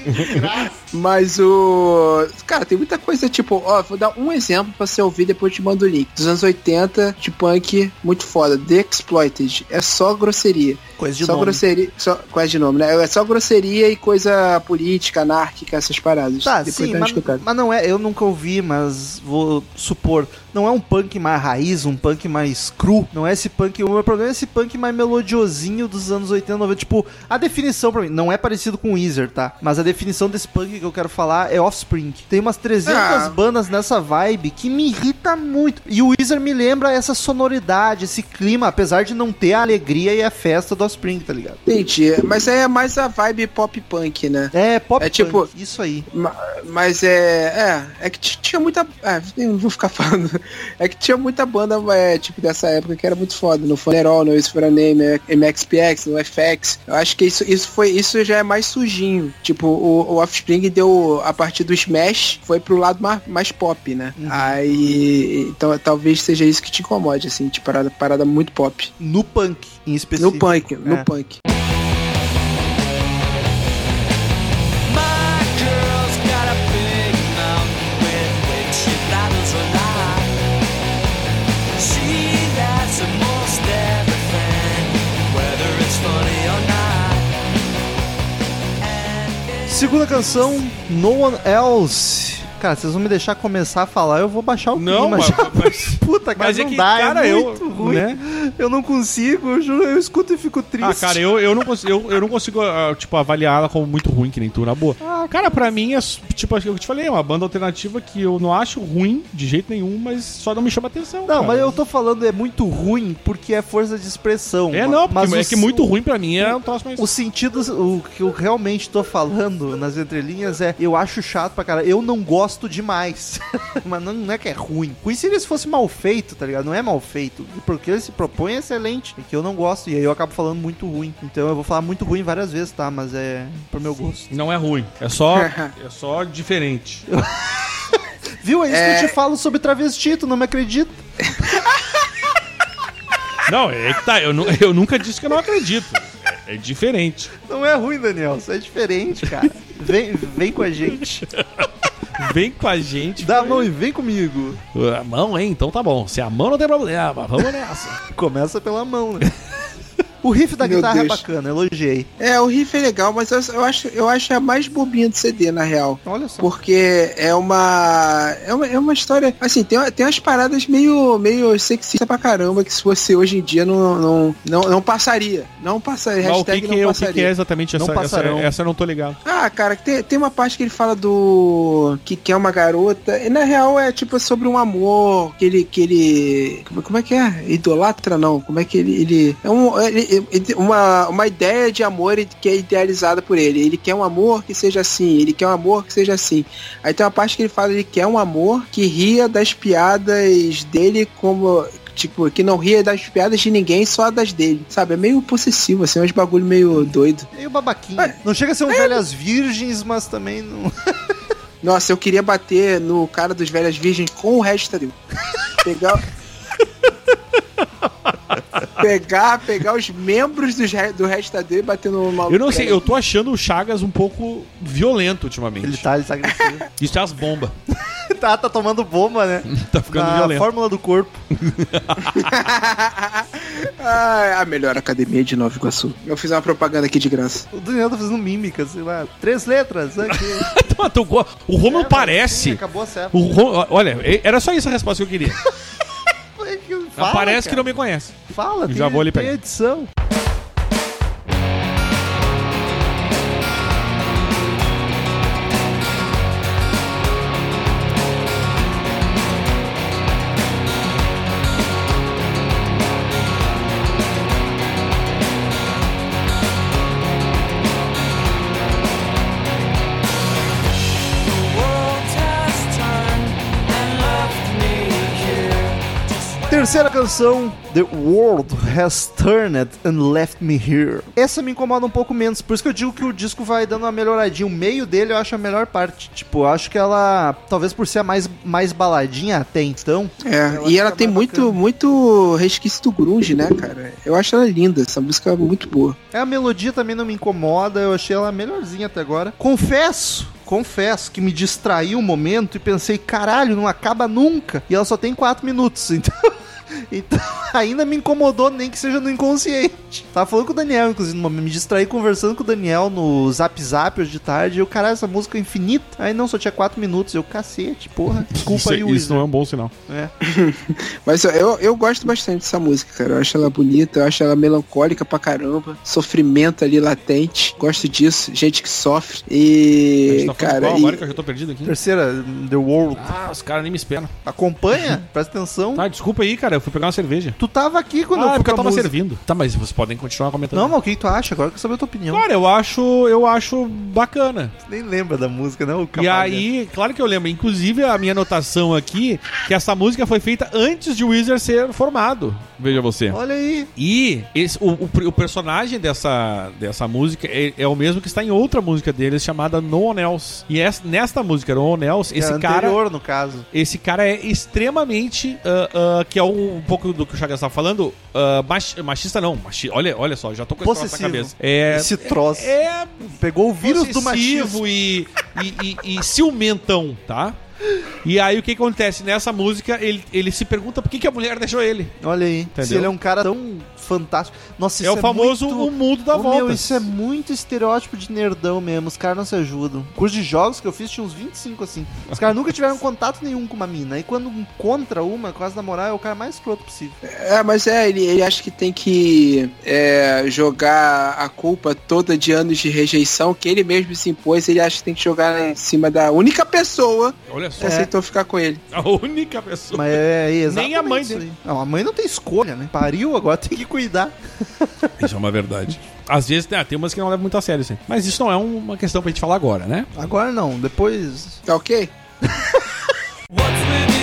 Mas o. Cara, tem muita coisa, tipo, ó, vou dar um exemplo pra você ouvir, depois eu te mando o link. Dos anos 80, de punk, muito foda. The Exploited. É só grosseria. Coisa de só nome. grosseria. Só, de nome, né? É só grosseria e coisa política, anárquica, essas paradas. Tá, depois sim, uma mas, mas não é, eu nunca ouvi, mas vou supor, não é um punk mais raiz, um punk mais cru, não é esse punk, o meu problema é esse punk mais melodiosinho dos anos 80, 90, tipo, a definição pra mim, não é parecido com o Weezer, tá? Mas a definição desse punk que eu quero falar é Offspring. Tem umas 300 Ah. bandas nessa vibe que me irrita muito. E o Weezer me lembra essa sonoridade, esse clima, apesar de não ter a alegria e a festa do Offspring, tá ligado? Entendi. Mas é mais a vibe pop punk, né? É pop É tipo- punk, isso aí. Ma- Mas é. É, é que tinha muita. É, não vou ficar falando. É que tinha muita banda, é, tipo, dessa época que era muito foda. No Funeral, no For a Name, MXPX, no FX. Eu acho que isso, isso foi. Isso já é mais sujinho. Tipo, o, o Offspring deu. A partir do Smash, foi pro lado mais, mais pop, né? Aí. Então talvez seja isso que te incomode, assim, de parada, parada muito pop. No punk, em específico. No punk, no É. punk. Not. And it's Segunda canção, No One Else. Cara, vocês vão me deixar começar a falar, eu vou baixar o Não, clima mas- já. mas- Puta, cara, mas é que, dá, cara, é eu- muito ruim. né? Eu não consigo, eu juro, eu escuto e fico triste. Ah, cara, eu, eu, não consigo, eu, eu não consigo, ah, tipo, avaliar ela como muito ruim, que nem tu, na boa. cara, pra mim, é, tipo, eu te falei, é uma banda alternativa que eu não acho ruim de jeito nenhum, mas só não me chama atenção. Não, cara. mas eu tô falando é muito ruim porque é força de expressão. É, não, porque mas é que muito ruim pra mim é um troço mais... O sentido, o que eu realmente tô falando nas entrelinhas é eu acho chato pra cara. Eu não gosto demais. Mas não, não é que é ruim. Seria se fosse mal feito, tá ligado? Não é mal feito. Porque ele se propõe é excelente. E que eu não gosto. E aí eu acabo falando muito ruim. Então eu vou falar muito ruim várias vezes, tá? Mas é pro meu gosto. Não é ruim, é só, é só diferente. Viu? É isso É. que eu te falo sobre travesti, tu não me acredita. Não, é que tá, eu, eu nunca disse que eu não acredito. É, diferente. Não é ruim, Daniel. Isso é diferente, cara. Vem, vem com a gente. Vem com a gente. Dá a mão e vem comigo. A mão, hein? Então tá bom. Se a mão não tem problema, vamos nessa. Começa pela mão, né? O riff da Meu guitarra é Deus. bacana, elogiei. É, o riff é legal, mas eu, eu acho, eu acho a mais bobinha do CD, na real. Olha só. Porque é uma, é uma. É uma história. Assim, tem, tem umas paradas meio, meio sexista pra caramba que se fosse hoje em dia não, não, não, não passaria. Não passaria. Mas o Hashtag que, não que, é, o que, passaria. que é exatamente Não essa, essa? passarão. Essa eu não tô ligado. Ah, cara, tem, tem uma parte que ele fala do. que quer uma garota. E na real é tipo sobre um amor que ele. que ele. Como, como é que é? Idolatra não? Como é que ele. ele é um, ele- uma, uma ideia de amor que é idealizada por ele. Ele quer um amor que seja assim, ele quer um amor que seja assim. Aí tem uma parte que ele fala que ele quer um amor que ria das piadas dele como. Tipo, que não ria das piadas de ninguém, só das dele. Sabe? É meio possessivo, assim, é uns bagulho meio doido. Meio babaquinha. É. Não chega a ser um velhas virgens, mas também não. Nossa, eu queria bater no cara dos velhas virgens com o resto dele. Pegar. Pegar, pegar os membros re- do resto dele e bater no maluco. Eu não sei, eu tô achando o Chagas um pouco violento ultimamente. Ele tá, ele tá agressivo. Isso é as bombas. tá, tá tomando bomba, né? tá ficando Na violento. fórmula do corpo. Ah, a melhor academia de Nova Iguaçu. Eu fiz uma propaganda aqui de graça. O Daniel tá fazendo mímica, sei lá. Três letras. Aqui. Go- o Romulo É, Sim, parece. acabou a serva. O Rom- Olha, era só isso a resposta que eu queria. Fala, parece que cara. não me conhece. Fala, Já vou ali tem pegar. edição. Terceira canção, The World Has Turned and Left Me Here. Essa me incomoda um pouco menos, por isso que eu digo que o disco vai dando uma melhoradinha. O meio dele eu acho a melhor parte. Tipo, eu acho que ela, talvez por ser a mais, mais baladinha até então. É, Eu e ela tem muito, bacana. muito resquício do grunge, né, cara? Eu acho ela linda, essa música é muito boa. É, a melodia também não me incomoda, eu achei ela melhorzinha até agora. Confesso, confesso que me distraí um momento e pensei, caralho, não acaba nunca. E ela só tem 4 minutos, então. Então, ainda me incomodou, nem que seja no inconsciente. Tava falando com o Daniel, inclusive, no momento, me distraí conversando com o Daniel no Zap Zap hoje de tarde. E eu, caralho, essa música é infinita. Aí não, só tinha 4 minutos. Eu, cacete, porra. Desculpa Isso, aí, isso Wizard. não é um bom sinal. É. Mas eu, eu, gosto bastante dessa música, cara. Eu acho ela bonita, eu acho ela melancólica pra caramba. Sofrimento ali latente. Gosto disso. Gente que sofre. A gente E, tá cara, qual e- agora que eu já tô perdido aqui? Terceira, The World. Ah, os caras nem me esperam. Acompanha, presta atenção. Tá, desculpa aí, cara. Eu fui pegar uma cerveja. Tu tava aqui quando ah, eu é fui porque eu tava música. servindo. Tá, mas vocês podem continuar comentando. Não, mas o que tu acha? Agora eu quero saber a tua opinião. Cara, eu acho, eu acho bacana. Nem lembra da música, né? O E Capaga. aí, claro que eu lembro. Inclusive, a minha anotação aqui, que essa música foi feita antes de o Wizard ser formado. Veja você. Olha aí. E esse- o, o- o personagem dessa, dessa música é, é o mesmo que está em outra música deles, chamada No One Else. E essa- nesta música, No One Else, esse é cara... anterior, no caso. Esse cara é extremamente. ah, ah, que é um, um pouco do que o Chagas estava falando. ah, mach- machista não. Machi, olha, olha só, já tô com esse troço na cabeça. É, Esse troço. é Pegou o vírus do machismo. e, e, e, e ciumentão, tá? E aí o que acontece? Nessa música, ele, ele se pergunta por que, que a mulher deixou ele. Olha aí. Se Entendeu? ele é um cara tão fantástico. Nossa, é isso o famoso muito... o mundo da Ô, volta. Meu, isso é muito estereótipo de nerdão mesmo. Os caras não se ajudam. Curso de jogos que eu fiz tinha uns 25 assim. Os caras nunca tiveram contato nenhum com uma mina. E quando encontra uma, quase namorar, é o cara mais escroto possível. É, mas é, ele, ele acha que tem que é, jogar a culpa toda de anos de rejeição que ele mesmo se impôs. Ele acha que tem que jogar em cima da única pessoa Olha só. que aceitou ficar com ele. A única pessoa. Mas é, é exatamente Nem a mãe dele. Não, a mãe não tem escolha, né? Pariu, agora tem que cuidar. Isso é uma verdade. Às vezes ah, tem umas que não levam muito a sério, assim. Mas isso não é uma questão pra gente falar agora, né? Agora não, depois. Tá ok? What's with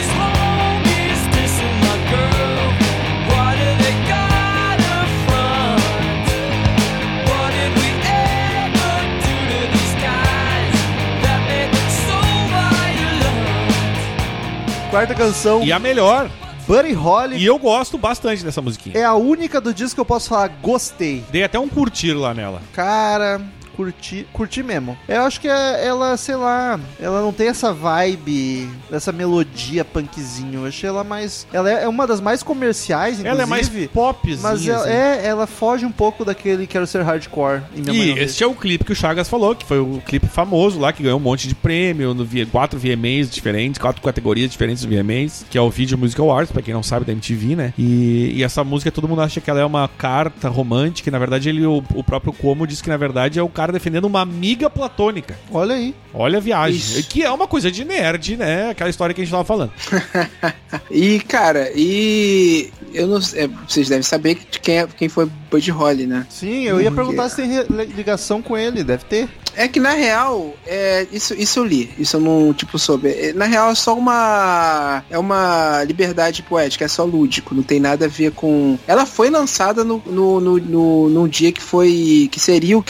Quarta canção, E a melhor. Buddy Holly. E eu gosto bastante dessa musiquinha. É a única do disco que eu posso falar, gostei. Dei até um curtir lá nela. Cara, curti, curti mesmo. Eu acho que é- ela, sei lá, ela não tem essa vibe, essa melodia punkzinho. Eu achei ela mais. Ela é uma das mais comerciais, inclusive. Ela é mais popzinha. Mas ela, assim. é, ela foge um pouco daquele quero ser hardcore. Em minha E este é o clipe que o Chagas falou, que foi o clipe famoso lá, que ganhou um monte de prêmio, no V- quatro VMAs diferentes, quatro categorias diferentes do VMAs, que é o Video Music Awards, pra quem não sabe, da MTV, né? E, e essa música todo mundo acha que ela é uma carta romântica, e na verdade ele, o, o próprio Como diz que na verdade é o cara defendendo uma amiga platônica. Olha aí. Olha a viagem. Isso. Que é uma coisa de nerd, né? Aquela história que a gente tava falando. E, cara, e eu não sei, é, vocês devem saber que- quem, é, quem foi Bud Holly, né? Sim, eu ia Hum, perguntar se tem ligação com ele. Deve ter. É que na real, é, isso, isso eu li, isso eu não, tipo, soube. É, Na real é só uma. É uma liberdade poética, é só lúdico, não tem nada a ver com. Ela foi lançada no, no, no, no, num dia que foi. que seria o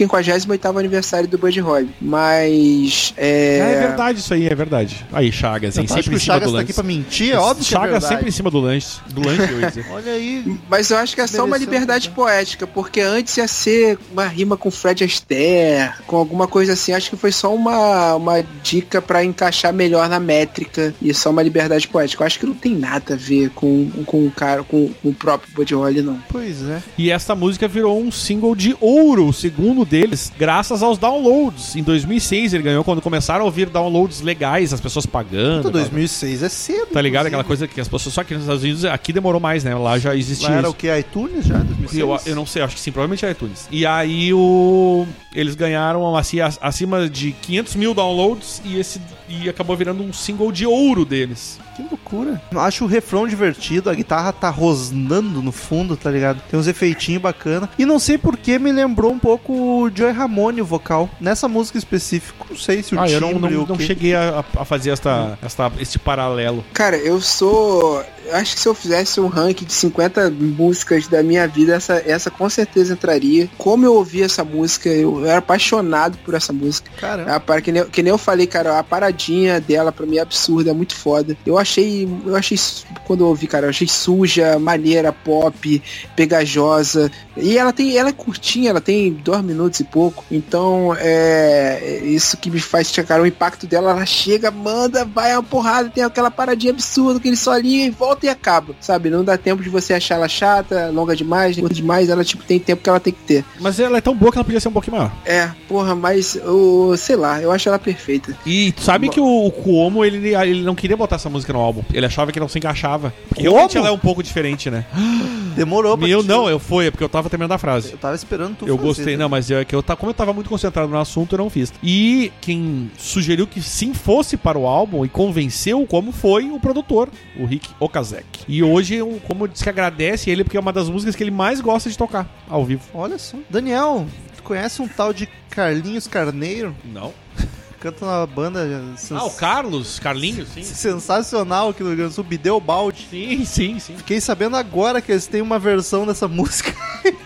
58 aniversário do Bud Holly. Mas. É. Ah, é verdade isso aí, é verdade. Aí, Chagas, hein? Acho Sempre em cima Chagas do tá lance. aqui pra mentir, é óbvio que é Chagas verdade. sempre em cima do lanche. Do lanche, eu ia dizer. Olha aí. Mas eu acho que é só uma liberdade né? poética, porque antes ia ser uma rima com Fred Astaire, com alguma coisa assim. Acho que foi só uma, uma dica pra encaixar melhor na métrica e só uma liberdade poética. Eu acho que não tem nada a ver com, com o cara, com, com o próprio Buddy Holly, não. Pois é. E essa música virou um single de ouro, o segundo deles, graças aos downloads. Em 2006 ele ganhou quando começaram a ouvir downloads legais, as pessoas pagando. Puta, 2006 é cedo. Tá ligado? inclusive. Aquela coisa que as pessoas. Só que nos Estados Unidos aqui demorou mais, né? Lá já existia. Lá era isso. o que? iTunes já? 2006? Eu, eu não sei, acho que sim, provavelmente é iTunes. E aí o eles ganharam assim, acima de 500 mil downloads e esse e acabou virando um single de ouro deles. Que loucura. Acho o refrão divertido, a guitarra tá rosnando no fundo, tá ligado? Tem uns efeitinhos bacana. E não sei por que me lembrou um pouco o Joy Ramone, o vocal. Nessa música específica, não sei se o Ah, eu não, não, não cheguei a, a fazer esta, esta, este paralelo. Cara, eu sou. eu Acho que se eu fizesse um ranking de 50 músicas da minha vida, essa, essa com certeza entraria. Como eu ouvi essa música, eu era apaixonado por essa música. Caramba. A par- que, nem, que nem eu falei, cara, a paradinha dela pra mim é absurda, é muito foda. Eu achei, eu achei, quando eu ouvi, cara, eu achei suja, maneira, pop, pegajosa. E ela tem, ela é curtinha, ela tem dois minutos e pouco. Então, é isso que me faz, cara, o impacto dela, ela chega, manda, vai uma porrada, tem aquela paradinha absurda, aquele solinho e volta e acaba, sabe? Não dá tempo de você achar ela chata, longa demais, curta demais, ela tipo tem tempo que ela tem que ter. Mas ela é tão boa que ela podia ser um pouquinho maior. É, porra, mas eu, sei lá, eu acho ela perfeita. E tu sabe que o, o Cuomo, ele, ele não queria botar essa música no álbum. Ele achava que não se encaixava. Porque realmente Como? ela é um pouco diferente, né? Demorou pra Meu, te- não, eu fui, é porque eu tava terminando a frase. Eu tava esperando tu Eu fazer, gostei, né? não, mas é que eu, como eu tava muito concentrado no assunto, eu não fiz. E quem sugeriu que sim fosse para o álbum e convenceu como foi o produtor, o Rick Okazek. E hoje, o como disse que agradece ele, porque é uma das músicas que ele mais gosta de tocar ao vivo. Olha só. Daniel, tu conhece um tal de Carlinhos Carneiro? Não. Canta na banda sens- Ah, o Carlos, Carlinhos, sim. sensacional aqui no Rio Grande do Sul, Bideu Balde. Sim, sim, sim. Fiquei sabendo agora que eles têm uma versão dessa música.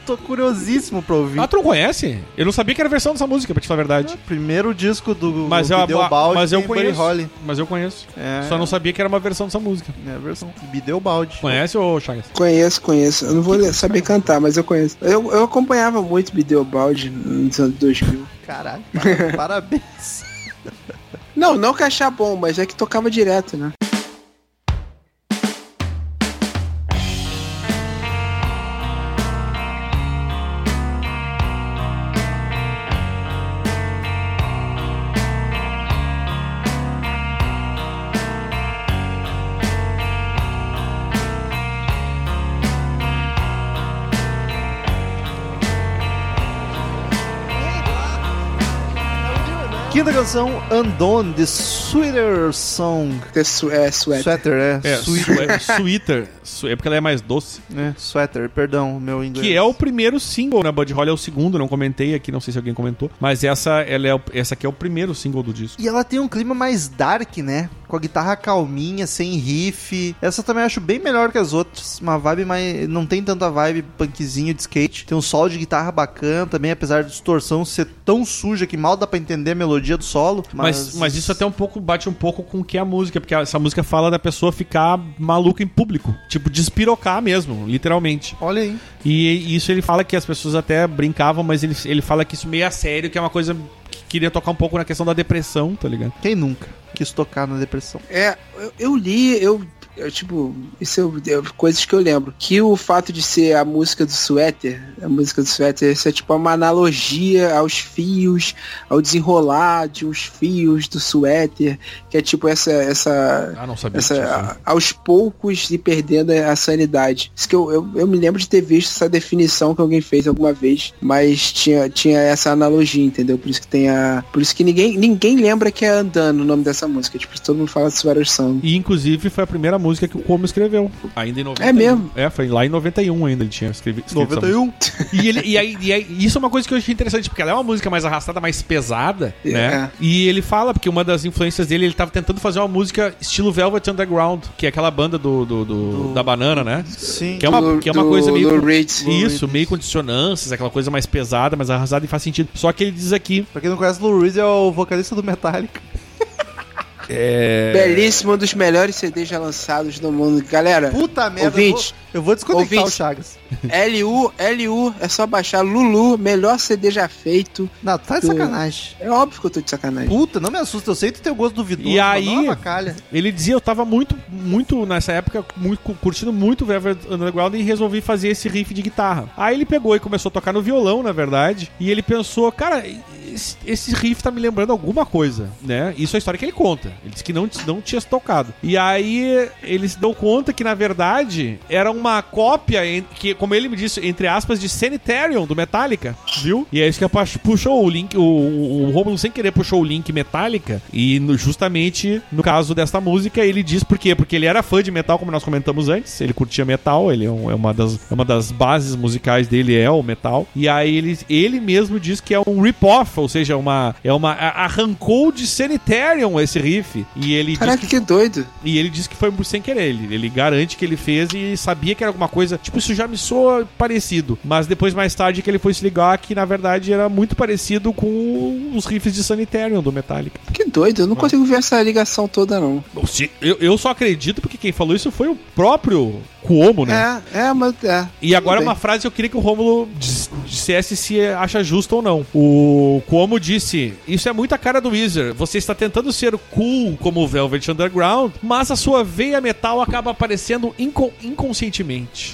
Tô curiosíssimo pra ouvir. Ah, tu não conhece? Eu não sabia que era a versão dessa música, pra te falar a verdade. Primeiro disco do Mas, eu, Bideu Balde mas eu conheço. Holly. Mas eu conheço. É, Só não sabia que era uma versão dessa música. é a versão. Bideu Balde. Conhece, ô Chagas? Conheço, conheço. Eu não vou saber cantar, mas eu conheço. Eu, eu acompanhava muito Bideobaldi nos anos 2000. Caralho, para- parabéns. Não, não que achar bom, mas é que tocava direto, né? Canção, Undone, The Sweeter Song. É, su é suéter. Sweater, é. É, Sweet, su é porque ela é mais doce. é, sweater, perdão, meu inglês. Que é o primeiro single, né? Buddy Holly é o segundo, não comentei aqui, não sei se alguém comentou. Mas essa, ela é, o- essa aqui é o primeiro single do disco. E ela tem um clima mais dark, né? Com a guitarra calminha, sem riff. Essa também acho bem melhor que as outras. Uma vibe mais. Não tem tanta vibe punkzinho de skate. Tem um solo de guitarra bacana também, apesar de distorção ser tão suja que mal dá pra entender a melodia do solo. Mas, mas isso até um pouco bate um pouco com o que é a música, porque essa música fala da pessoa ficar maluca em público. Tipo, despirocar mesmo, literalmente. Olha aí. E isso ele fala que as pessoas até brincavam, mas ele, ele fala que isso meio a sério, que é uma coisa que queria tocar um pouco na questão da depressão, tá ligado? Quem nunca quis tocar na depressão? É, eu, eu li, eu, eu, tipo, isso eu, eu- coisas que eu lembro. Que o fato de ser a música do suéter, a música do suéter, isso é tipo uma analogia aos fios, ao desenrolar de uns fios do suéter, que é tipo essa, essa, Ah, não sabia. disso. essa, a- aos poucos e perdendo a sanidade. Isso que eu, eu, eu me lembro de ter visto essa definição que alguém fez alguma vez, mas tinha, tinha essa analogia, entendeu? Por isso que tem a. Por isso que ninguém, ninguém lembra que é andando o nome dessa música. Tipo, todo mundo fala Sweater Song. E inclusive foi a primeira música que o Como escreveu. Ainda em 91. É mesmo? É, foi lá em 91 ainda ele tinha escrito. essa 91. música. E, ele, e, aí, e aí- isso é uma coisa que eu achei interessante, porque ela é uma música mais arrastada, mais pesada, É. né? E ele fala, porque uma das influências dele, ele tava tentando fazer uma música estilo Velvet Underground, que é aquela banda do, do- do- da banana, né? Sim. Que é uma, Do- que é uma do coisa meio. Isso, meio com dissonâncias, aquela coisa mais pesada, mais arrasada e faz sentido. Só que ele diz aqui. Pra quem não conhece, Lou Reed é o vocalista do Metallica. É... Belíssimo, um dos melhores CDs já lançados no mundo. Galera, Puta merda, Ouvinte. eu vou, eu vou desconectar Ouvinte. o Chagas. LU, LU, é só baixar Lulu, melhor CD já feito. Não, tá de sacanagem. É óbvio que eu tô de sacanagem. Puta, não me assusta, eu sei que tu tem o gosto duvidoso. E aí-. Ele dizia, eu tava muito, muito, nessa época, muito, curtindo muito o Velvet Underground e resolvi fazer esse riff de guitarra. Aí ele pegou e começou a tocar no violão, na verdade, e ele pensou, cara, esse, esse riff tá me lembrando alguma coisa, né? Isso é a história que ele conta. Ele disse que não, não tinha se tocado. E aí ele se deu conta que, na verdade, era uma cópia, que, como ele me disse, entre aspas, de Sanitarium, do Metallica, viu? E é isso que puxou o link, o, o, o Romulo sem querer puxou o link Metallica, e no- justamente no caso desta música, ele diz por quê? Porque ele era fã de metal, como nós comentamos antes, ele curtia metal, ele é, um- é uma, das, é uma das bases musicais dele é o metal, e aí ele, ele mesmo diz que é um rip-off, ou seja, uma, é uma arrancou de Sanitarium esse riff, e ele Caraca, que que doido. e ele disse que foi sem querer. Ele, ele garante que ele fez e sabia que era alguma coisa. Tipo, isso já me soa parecido. Mas depois, mais tarde, que ele foi se ligar que na verdade era muito parecido com os riffs de Sanitarium do Metallica. Que doido. Eu não consigo ver essa ligação toda, não. Se- Eu, eu só acredito porque quem falou isso foi o próprio Cuomo, né? É, é, mas é. E agora Tudo uma bem. frase que eu queria que o Rômulo dis- dissesse se acha justo ou não. O Cuomo disse: Isso é muita cara do Weezer. Você está tentando ser cool como o Velvet Underground, mas a sua veia metal acaba aparecendo inco- inconscientemente.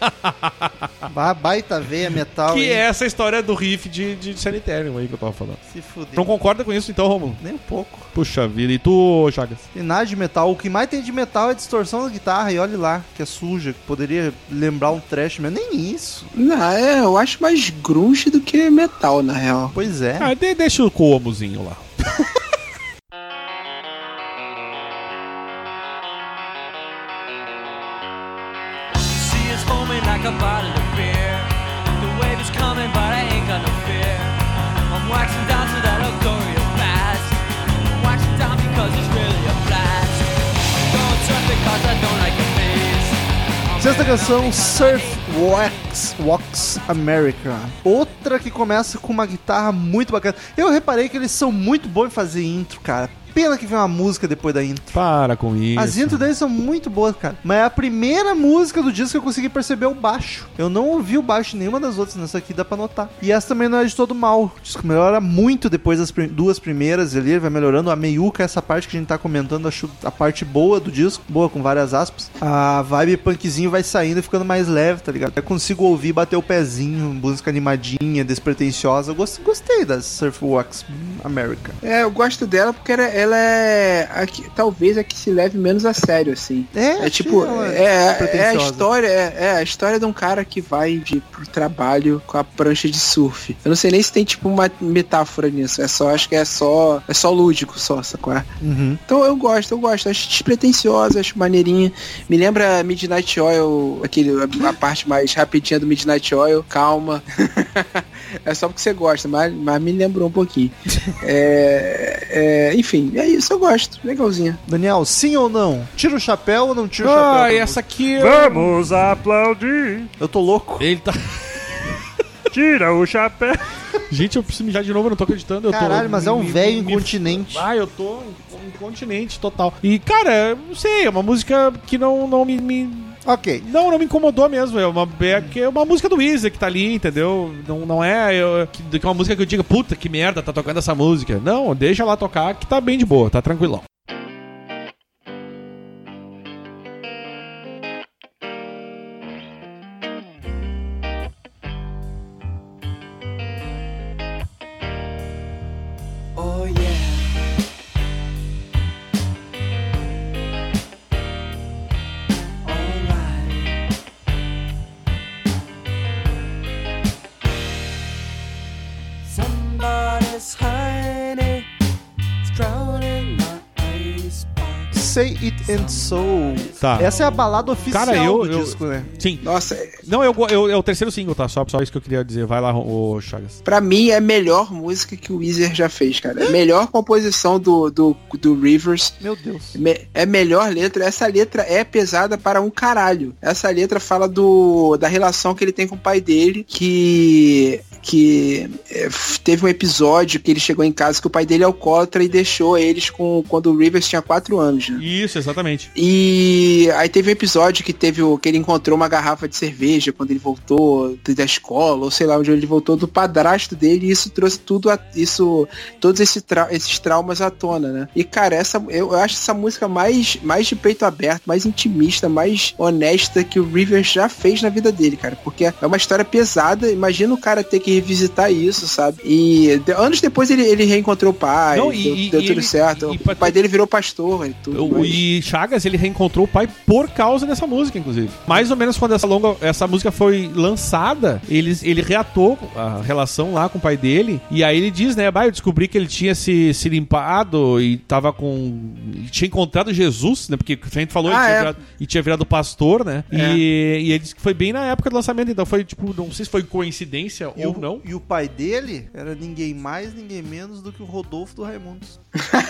Ba- Baita veia metal. que hein? é essa história do riff de, de Sanitarium aí que eu tava falando. Se fuder. Não concorda com isso então, Rômulo? Nem um pouco. Puxa vida. E tu, Chagas? Tem nada de metal. O que mais tem de metal é distorção da guitarra. E olha lá, que é suja. Que poderia lembrar um trash, mas nem isso. Não, é, eu acho mais grunge do que metal, na real. Pois é. Ah, de- deixa o Cuomozinho lá. Wearing canção, Surf Wax, Wax America. Outra que começa com uma guitarra muito bacana. Eu reparei que eles são muito bons em fazer intro, cara. Pena que vem uma música depois da intro. Para com isso. As intros deles são muito boas, cara. Mas é a primeira música do disco que eu consegui perceber o baixo. Eu não ouvi o baixo em nenhuma das outras, nessa aqui dá pra notar. E essa também não é de todo mal. O disco melhora muito depois das prim- duas primeiras ali, ele vai melhorando. A meiuca, essa parte que a gente tá comentando, acho a parte boa do disco, boa com várias aspas. A vibe punkzinho vai saindo e ficando mais leve, tá ligado? Eu consigo ouvir, bater o pezinho, música animadinha, despretensiosa. Eu gost- gostei das Surf Wax America. É, eu gosto dela porque ela, ela é a que, talvez a que se leve menos a sério, assim. É, É tipo, ela é, é a despretensiosa. história, é, é a história de um cara que vai de, pro trabalho com a prancha de surf. Eu não sei nem se tem tipo uma metáfora nisso. É só, acho que é só, é só lúdico, só, sacou? Uhum. Então eu gosto, eu gosto, acho despretensiosa, acho maneirinha. Me lembra Midnight Oil, aquele, a, a parte mais rapidinha do Midnight Oil, calma. é só porque você gosta, mas, mas me lembrou um pouquinho. É, é, enfim, é isso, eu gosto, legalzinha. Daniel, sim ou não? Tira o chapéu ou não tira o chapéu? Ah, essa aqui. Vamos aplaudir. Eu tô louco. Ele tá. Tira o chapéu. Gente, eu preciso mijar de novo, eu não tô acreditando. Eu tô... Caralho, mas é um me- velho me- incontinente. Ah, eu tô incontinente total. E, cara, não sei, é uma música que não, não me, me- Ok. Não, não me incomodou mesmo. É uma, é, é uma música do Weezer que tá ali, entendeu? Não, não é, eu, que, que uma música que eu diga, puta que merda, tá tocando essa música. Não, deixa lá tocar que tá bem de boa, tá tranquilão. Say It and Soul. Tá. Essa é a balada oficial Cara, eu- do eu- disco, né? Sim. Nossa, é- Não, eu, eu, é o terceiro single, tá? Só, só isso que eu queria dizer. Vai lá, ô Chagas. pra mim é a melhor música que o Weezer já fez, cara. É a melhor composição do, do, do Rivers. Meu Deus. Me- É melhor letra. Essa letra é pesada para um caralho. Essa letra fala do da relação que ele tem com o pai dele, que que é, teve um episódio que ele chegou em casa que o pai dele é alcoólatra e deixou eles com quando o Rivers tinha 4 anos, né? Isso, Exatamente. E aí teve um episódio que teve o que ele encontrou uma garrafa de cerveja quando ele voltou da escola, ou sei lá onde ele voltou, do padrasto dele, e isso trouxe tudo a, isso, todos esse trau- esses traumas à tona, né? E cara, essa eu, eu acho essa música mais, mais de peito aberto, mais intimista, mais honesta que o Rivers já fez na vida dele, cara. Porque é uma história pesada. Imagina o cara ter que revisitar isso, sabe? E de- anos depois ele, ele reencontrou o pai, Não, deu, e- deu e tudo ele- certo. e o pai dele virou pastor e tudo. O- mas- E Chagas, ele reencontrou o pai por causa dessa música, inclusive. Mais ou menos quando essa longa, essa música foi lançada, ele, ele reatou a relação lá com o pai dele. E aí ele diz, né, bah, eu descobri que ele tinha se, se limpado e tava com. e tinha encontrado Jesus, né? Porque a gente falou Ah, e, tinha é. virado, e tinha virado pastor, né? É. E, e ele disse que foi bem na época do lançamento, então foi tipo, não sei se foi coincidência E ou não. E o pai dele era ninguém mais, ninguém menos do que o Rodolfo do Raimundos.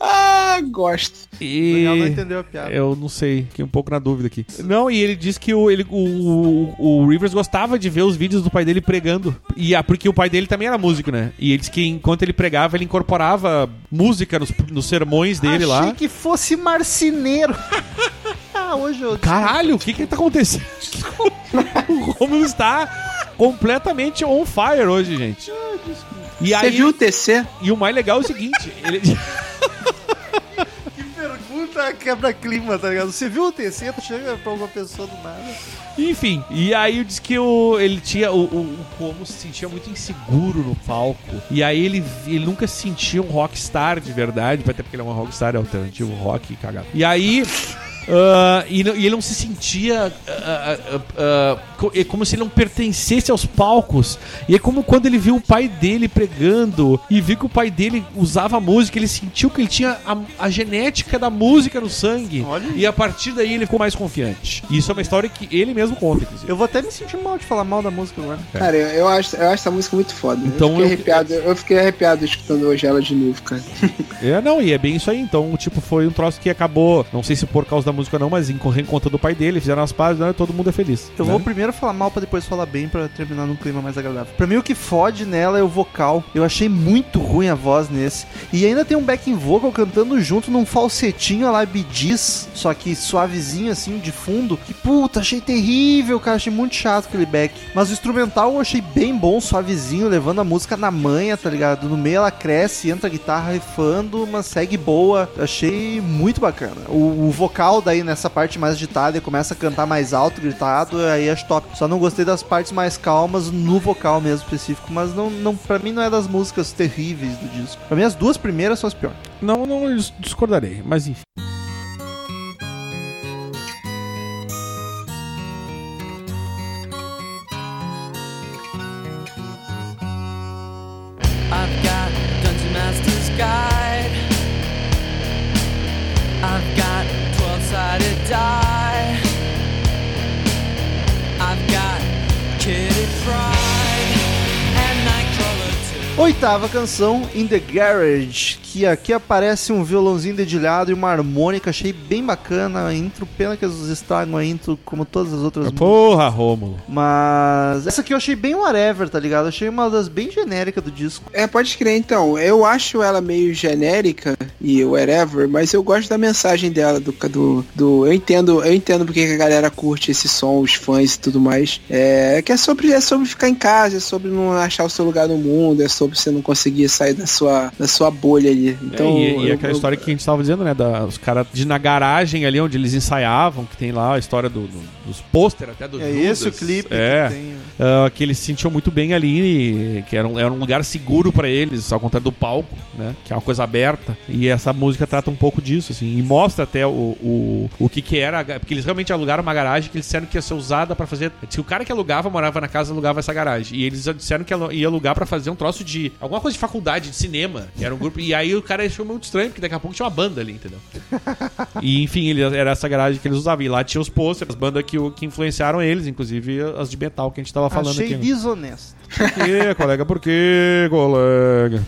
Ah, gosto. O Daniel não E. entendeu a piada. Eu não sei, fiquei um pouco na dúvida aqui. Não, e ele disse que o, ele, o, o, o Rivers gostava de ver os vídeos do pai dele pregando. E ah, porque o pai dele também era músico, né? E ele disse que enquanto ele pregava, ele incorporava música nos, nos sermões dele Achei lá. que fosse marceneiro. Hoje eu... Caralho, o que que tá acontecendo? o Romulo está completamente on fire hoje, gente. E Você aí, viu o TC? e o mais legal é o seguinte, ele... Que pergunta quebra-clima, tá ligado? Você viu o TC? Tu chega pra uma pessoa do nada. Enfim, e aí eu disse que o, ele tinha. O, o, o Como se sentia muito inseguro no palco. E aí ele, ele nunca se sentia um rockstar de verdade, até porque ele é um rockstar alternativo, rock cagado. E aí. Ah, e, não- e ele não se sentia co- é como se ele não pertencesse aos palcos. E é como quando ele viu o pai dele pregando e viu que o pai dele usava música, ele sentiu que ele tinha a, a genética da música no sangue. Olha E a partir daí ele ficou mais confiante. E isso é uma história que ele mesmo conta, inclusive. Eu vou até me sentir mal de falar mal da música agora. Cara, eu, eu acho, eu acho essa música muito foda. Então eu, fiquei eu- arrepiado, eu fiquei arrepiado escutando hoje ela de novo, cara. É, não, e é bem isso aí. Então, tipo, foi um troço que acabou, não sei se por causa da música não, mas em reencontra do pai dele, fizeram as pazes, né, todo mundo é feliz. Eu né? vou primeiro falar mal pra depois falar bem pra terminar num clima mais agradável. Pra mim o que fode nela é o vocal. Eu achei muito ruim a voz nesse. E ainda tem um backing vocal cantando junto num falsetinho lá bidiz, só que suavezinho assim de fundo. Que puta, achei terrível, cara, achei muito chato aquele back. Mas o instrumental eu achei bem bom, suavezinho, levando a música na manha, tá ligado? No meio ela cresce, entra a guitarra rifando, mas segue boa. Achei muito bacana. O, o vocal daí nessa parte mais agitada, ele começa a cantar mais alto, gritado, aí acho top. Só não gostei das partes mais calmas no vocal mesmo específico, mas não, não para mim não é das músicas terríveis do disco. Pra mim as duas primeiras são as piores. Não, não dis- discordarei, mas enfim. Oitava canção, In the Garage, que aqui aparece um violãozinho dedilhado e uma harmônica, achei bem bacana a intro, pena que eles estragam a intro como todas as outras. Porra, Rômulo. Mas essa aqui eu achei bem whatever, tá ligado? Achei uma das bem genéricas do disco. É, pode crer, então. Eu acho ela meio genérica e whatever, mas eu gosto da mensagem dela, do. do, do- eu entendo, eu entendo porque que a galera curte esse som, os fãs e tudo mais. É que é sobre, é sobre ficar em casa, é sobre não achar o seu lugar no mundo, é sobre você não conseguir sair da sua, da sua bolha ali. Então, É, e, e eu- aquela eu- história que a gente tava dizendo, né? Da, os caras de na garagem ali onde eles ensaiavam, que tem lá a história do, do- dos pôster até do É Judas. esse o clipe É. que tem. Ah, que eles se sentiam muito bem ali, e que era um, era um lugar seguro pra eles, ao contrário do palco, né? Que é uma coisa aberta. E essa música trata um pouco disso, assim, e mostra até o, o, o que que era, porque eles realmente alugaram uma garagem que eles disseram que ia ser usada pra fazer. Se o cara que alugava morava na casa, alugava essa garagem. E eles disseram que ia alugar pra fazer um troço de alguma coisa de faculdade, de cinema, que era um grupo. E aí o cara achou muito estranho, porque daqui a pouco tinha uma banda ali, entendeu? E enfim, ele, era essa garagem que eles usavam. E lá tinha os posters, as bandas que, que influenciaram eles, inclusive as de metal que a gente tava falando Achei aqui. né? desonesto. Por quê, colega? Por quê, colega?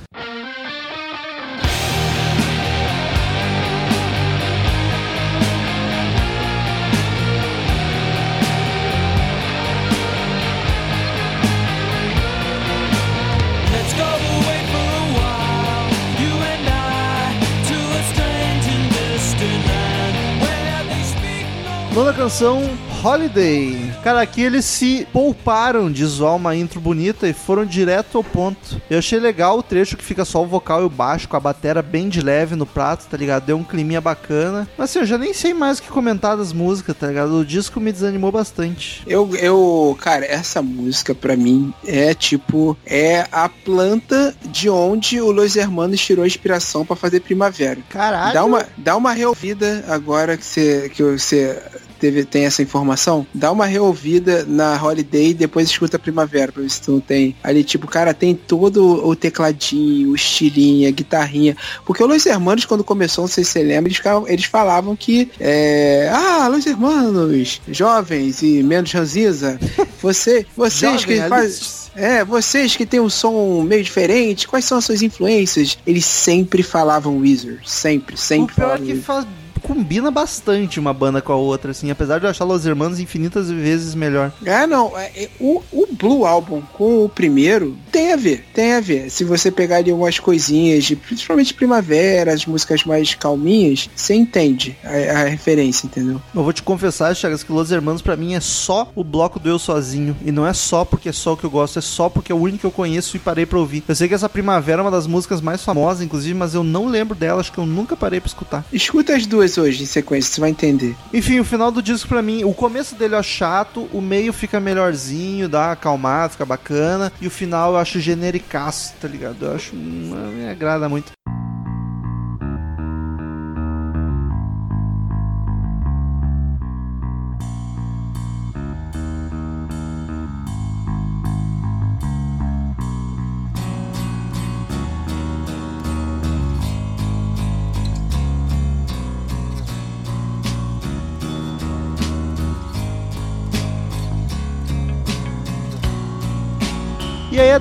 Nona canção, Holiday. Cara, aqui eles se pouparam de zoar uma intro bonita e foram direto ao ponto. Eu achei legal o trecho que fica só o vocal e o baixo, com a batera bem de leve no prato, tá ligado? Deu um climinha bacana. Mas assim, eu já nem sei mais o que comentar das músicas, tá ligado? O disco me desanimou bastante. Eu, eu, cara, essa música pra mim é tipo, é a planta de onde o Los Hermanos tirou a inspiração pra fazer Primavera. Caralho. Dá uma, dá uma reouvida agora que você, que você teve, tem essa informação. Dá uma reouvida na Holiday e depois escuta a Primavera pra ver se tu não tem. Ali, tipo, cara, tem todo o tecladinho, o estilinho, a guitarrinha. Porque o Los Hermanos, quando começou, não sei se você lembra, eles, eles falavam que é, ah, Los Hermanos, jovens e menos ranziza, você, vocês que fazem... É, vocês que tem um som meio diferente, quais são as suas influências? Eles sempre falavam Wizard, sempre, O sempre pior é falavam que Weezer. faz- combina bastante uma banda com a outra, assim. Apesar de eu achar Los Hermanos infinitas vezes melhor. É, não, é, é, o, o Blue Album com o primeiro tem a ver, tem a ver. Se você pegar ali algumas coisinhas, de, principalmente primavera, as músicas mais calminhas, você entende a, a referência, entendeu? Eu vou te confessar, Chagas, que Los Hermanos pra mim é só o bloco do Eu Sozinho. E não é só porque é só o que eu gosto, é só porque é o único que eu conheço e parei pra ouvir. Eu sei que essa Primavera é uma das músicas mais famosas, inclusive, mas eu não lembro dela, acho que eu nunca parei pra escutar. Escuta as duas hoje em sequência, você vai entender. Enfim, o final do disco pra mim, o começo dele é chato, o meio fica melhorzinho, dá uma acalmada, fica bacana, e o final eu acho genericaço, tá ligado? Eu acho. Não me agrada muito.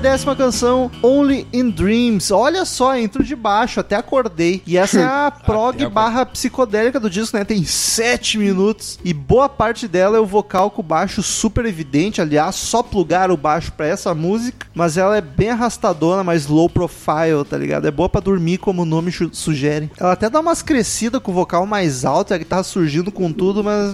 Décima canção, Only in Dreams. Olha só, intro de baixo, até acordei. E essa é a prog barra psicodélica do disco, né? Tem sete minutos. E boa parte dela é o vocal com o baixo super evidente. Aliás, só plugar o baixo pra essa música. Mas ela é bem arrastadona, mais low profile, tá ligado? É boa pra dormir, como o nome sugere. Ela até dá umas crescidas com o vocal mais alto, a guitarra surgindo com tudo, mas...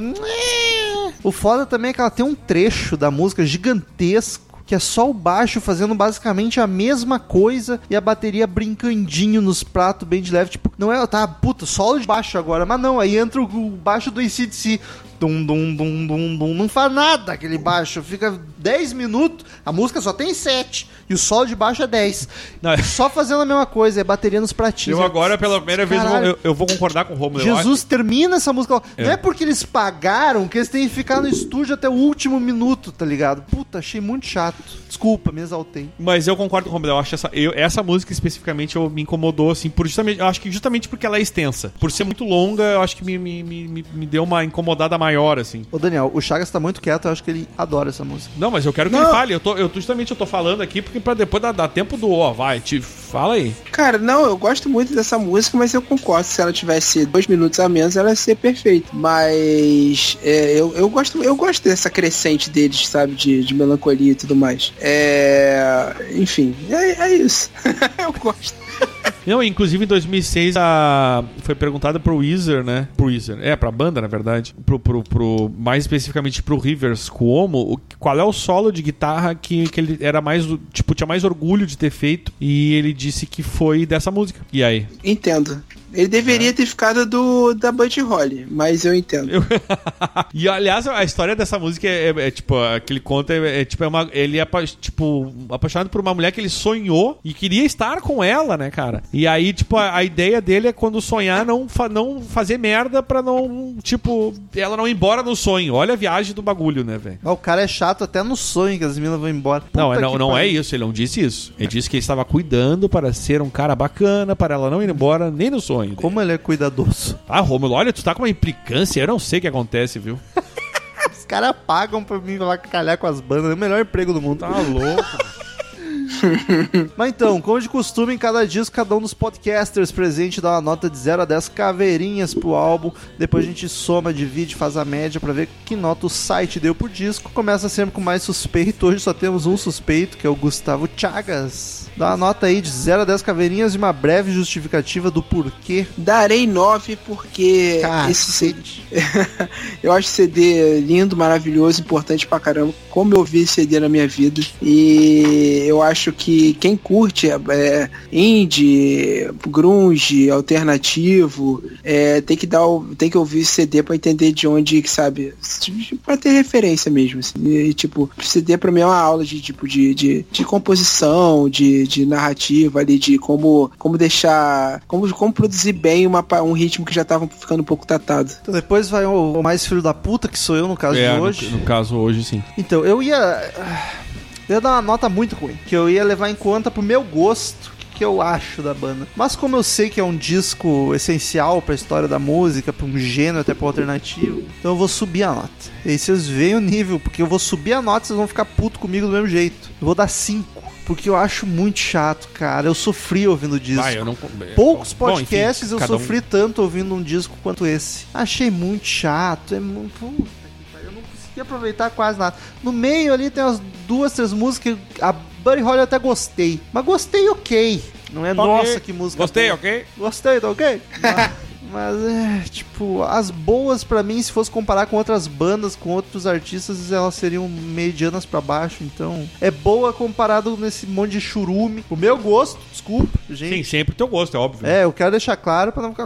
O foda também é que ela tem um trecho da música gigantesco. Que é só o baixo fazendo basicamente a mesma coisa e a bateria brincandinho nos pratos bem de leve. Tipo, não é, tá, puta, solo de baixo agora. Mas não, aí entra o, baixo do ICDC. Dum, dum, dum, dum, dum. Não faz nada aquele baixo. Fica 10 minutos, a música só tem 7. E o solo de baixo é 10. Não, é- Só fazendo a mesma coisa, é bateria nos pratinhos. Eu agora, pela primeira vez, eu eu, vou concordar com o Romulo. Jesus termina essa música. É. Não é porque eles pagaram que eles têm que ficar no estúdio até o último minuto, tá ligado? Puta, achei muito chato. Desculpa, me exaltei. Mas eu concordo com o Romulo. Eu acho essa, eu- essa música especificamente eu, me incomodou, assim, por justamente. Eu acho que justamente porque ela é extensa. Por ser muito longa, eu acho que me, me, me, me- deu uma incomodada maior, assim. Ô, Daniel, o Chagas tá muito quieto, eu acho que ele adora essa música. Não, mas eu quero que Não. ele fale. Eu tô, eu, justamente eu tô falando aqui porque pra depois dar, dar tempo do. Ó, vai, te fala aí. Cara, não, eu gosto muito dessa música, mas eu concordo. Se ela tivesse dois minutos a menos, ela ia ser perfeita. Mas é, eu, eu gosto eu gosto dessa crescente deles, sabe? De, de melancolia e tudo mais. É, enfim, é, é isso. eu gosto. Não, inclusive em 2006 a... foi perguntada pro Weezer, né? Pro Weezer. É, pra banda, na verdade. Pro, pro, pro- mais especificamente pro Rivers Cuomo, o- qual é o solo de guitarra que, que ele era mais, tipo, tinha mais orgulho de ter feito. E ele disse que foi dessa música. E aí? Entendo. Ele deveria ter ficado do da Buddy Holly, mas eu entendo. Eu- e aliás, a história dessa música é, é, é, tipo, aquele conta é, é, tipo, é uma, ele é tipo, apaixonado por uma mulher que ele sonhou e queria estar com ela, né, cara? E aí, tipo, a, a ideia dele é quando sonhar não, fa- não fazer merda pra não, tipo, ela não ir embora no sonho. Olha a viagem do bagulho, né, velho? O cara é chato até no sonho que as meninas vão embora. Não, Puta é- não, não é isso, ele não disse isso. Ele disse que ele estava cuidando para ser um cara bacana, para ela não ir embora nem no sonho. Dele. Como ele é cuidadoso. Ah, Romulo, olha, tu tá com uma implicância, eu não sei o que acontece, viu? Os caras pagam pra mim lá calhar com as bandas. É o melhor emprego do mundo. Tá louco. Mas então, como de costume, em cada disco, cada um dos podcasters presente dá uma nota de 0 a 10 caveirinhas pro álbum. Depois a gente soma, divide, faz a média pra ver que nota o site deu por disco. Começa sempre com mais suspeito. Hoje só temos um suspeito, que é o Gustavo Chagas. Dá uma nota aí de 0 a 10 caveirinhas e uma breve justificativa do porquê. Darei 9 porque esse CD, eu acho CD lindo, maravilhoso, importante pra caramba. Como eu ouvi esse CD na minha vida. E eu acho que quem curte é, indie, grunge, alternativo, é, tem que dar o- tem que ouvir CD pra entender de onde, que sabe, pra ter referência mesmo. assim. E, tipo, CD pra mim é uma aula de tipo de, de, de composição, de, de narrativa ali, de como, como deixar. Como, como produzir bem uma, um ritmo que já tava ficando um pouco datado. Então depois vai o, o mais filho da puta, que sou eu no caso É, de no- hoje. No, caso, hoje sim. Então, eu ia. Eu ia dar uma nota muito ruim. Que eu ia levar em conta pro meu gosto. o Que eu acho da banda. Mas como eu sei que é um disco essencial pra história da música, pra um gênero até pro alternativo, então eu vou subir a nota. E aí vocês veem o nível, porque eu vou subir a nota e vocês vão ficar puto comigo do mesmo jeito. Eu vou dar 5. Porque eu acho muito chato, cara. Eu sofri ouvindo disco. Ah, eu não... Poucos Bom, enfim, podcasts eu cada um- sofri tanto ouvindo um disco quanto esse. Achei muito chato, é muito. Eu não consegui aproveitar quase nada. No meio ali tem umas duas, três músicas. que A Buddy Holly eu até gostei. Mas gostei ok. Não é Ok. nossa que música. Gostei, boa. ok? Gostei, tá ok? Mas, mas é, tipo, as boas pra mim, se fosse comparar com outras bandas, com outros artistas, elas seriam medianas pra baixo. Então, é boa comparado nesse monte de churume. O meu gosto, desculpa, gente. Sim, sempre o teu gosto, é óbvio. É, eu quero deixar claro pra não ficar.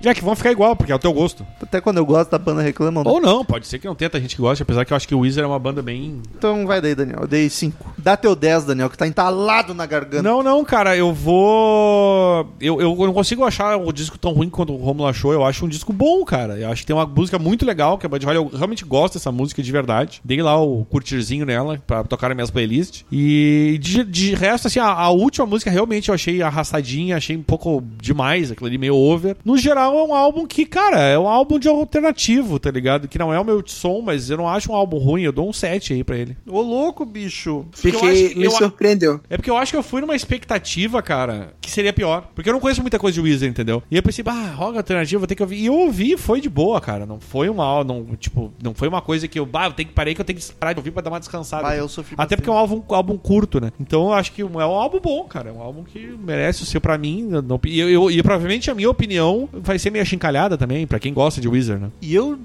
Já que vão ficar igual, porque é o teu gosto. Até quando eu gosto da banda reclamam. Ou não, pode ser que não tenha tanta gente que goste, apesar que eu acho que o Weezer é uma banda bem... Então vai daí, Daniel. Eu dei 5. Dá teu 10, Daniel, que tá entalado na garganta. Não, não, cara, eu vou. Eu, eu não consigo achar o disco tão ruim quanto o Romulo achou. Eu acho um disco bom, cara. Eu acho que tem uma música muito legal, que é Bud Holly. Eu realmente gosto dessa música de verdade. Dei lá o curtirzinho nela pra tocar nas minhas playlists. E de, de resto, assim, a, a última música realmente eu achei arrastadinha, achei um pouco demais, aquilo ali meio over. No geral, é um álbum que, cara, é um álbum de alternativo, tá ligado? Que não é o meu som, mas eu não acho um álbum ruim. Eu dou um 7 aí pra ele. Ô, louco, bicho. Fiquei, acho que- me eu- surpreendeu. É porque eu acho que eu fui numa expectativa, cara, que seria pior. Porque eu não conheço muita coisa de Weezer, entendeu? E eu pensei, ah, rock alternativo, vou ter que ouvir. E eu ouvi e foi de boa, cara. Não foi uma, não, tipo, não foi uma coisa que eu, bah, eu tenho que parei que eu tenho que parar de ouvir pra dar uma descansada. Ah, eu sofri Até bastante. porque é um álbum, álbum curto, né? Então eu acho que é um álbum bom, cara. É um álbum que merece o seu pra mim. não- E, eu, eu- e provavelmente a minha opinião vai ser meio achincalhada também, pra quem gosta de Weezer, né? E eu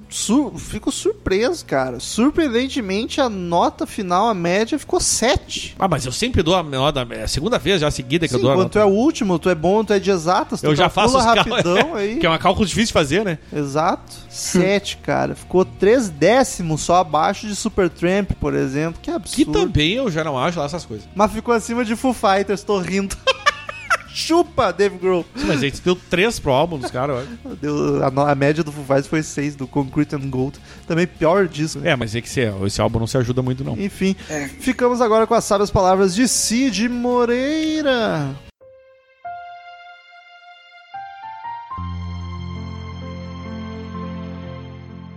fico surpreso, cara. Surpreendentemente, a nota final, a média, ficou 7. Ah, mas eu sempre dou a nota, é a segunda vez já seguida que Sim, eu dou a nota. tu é o último, tu é bom, tu é de exatas, tu Eu já faço os rapidão aí. que é um cálculo difícil de fazer, né? Exato. 7, cara. Ficou 3 décimos só abaixo de Supertramp, por exemplo. Que Que absurdo. também eu já não acho lá essas coisas. Mas ficou acima de Foo Fighters, tô rindo. Chupa, Dave Grohl. Sim, Mas aí tu deu três pro álbum dos caras. Deu- a, a média do Foo Fighters foi 6, do Concrete and Gold. Também pior disco. né? É, mas é que esse, esse álbum não se ajuda muito, não. Enfim, É. ficamos agora com as sábias palavras de Cid Moreira.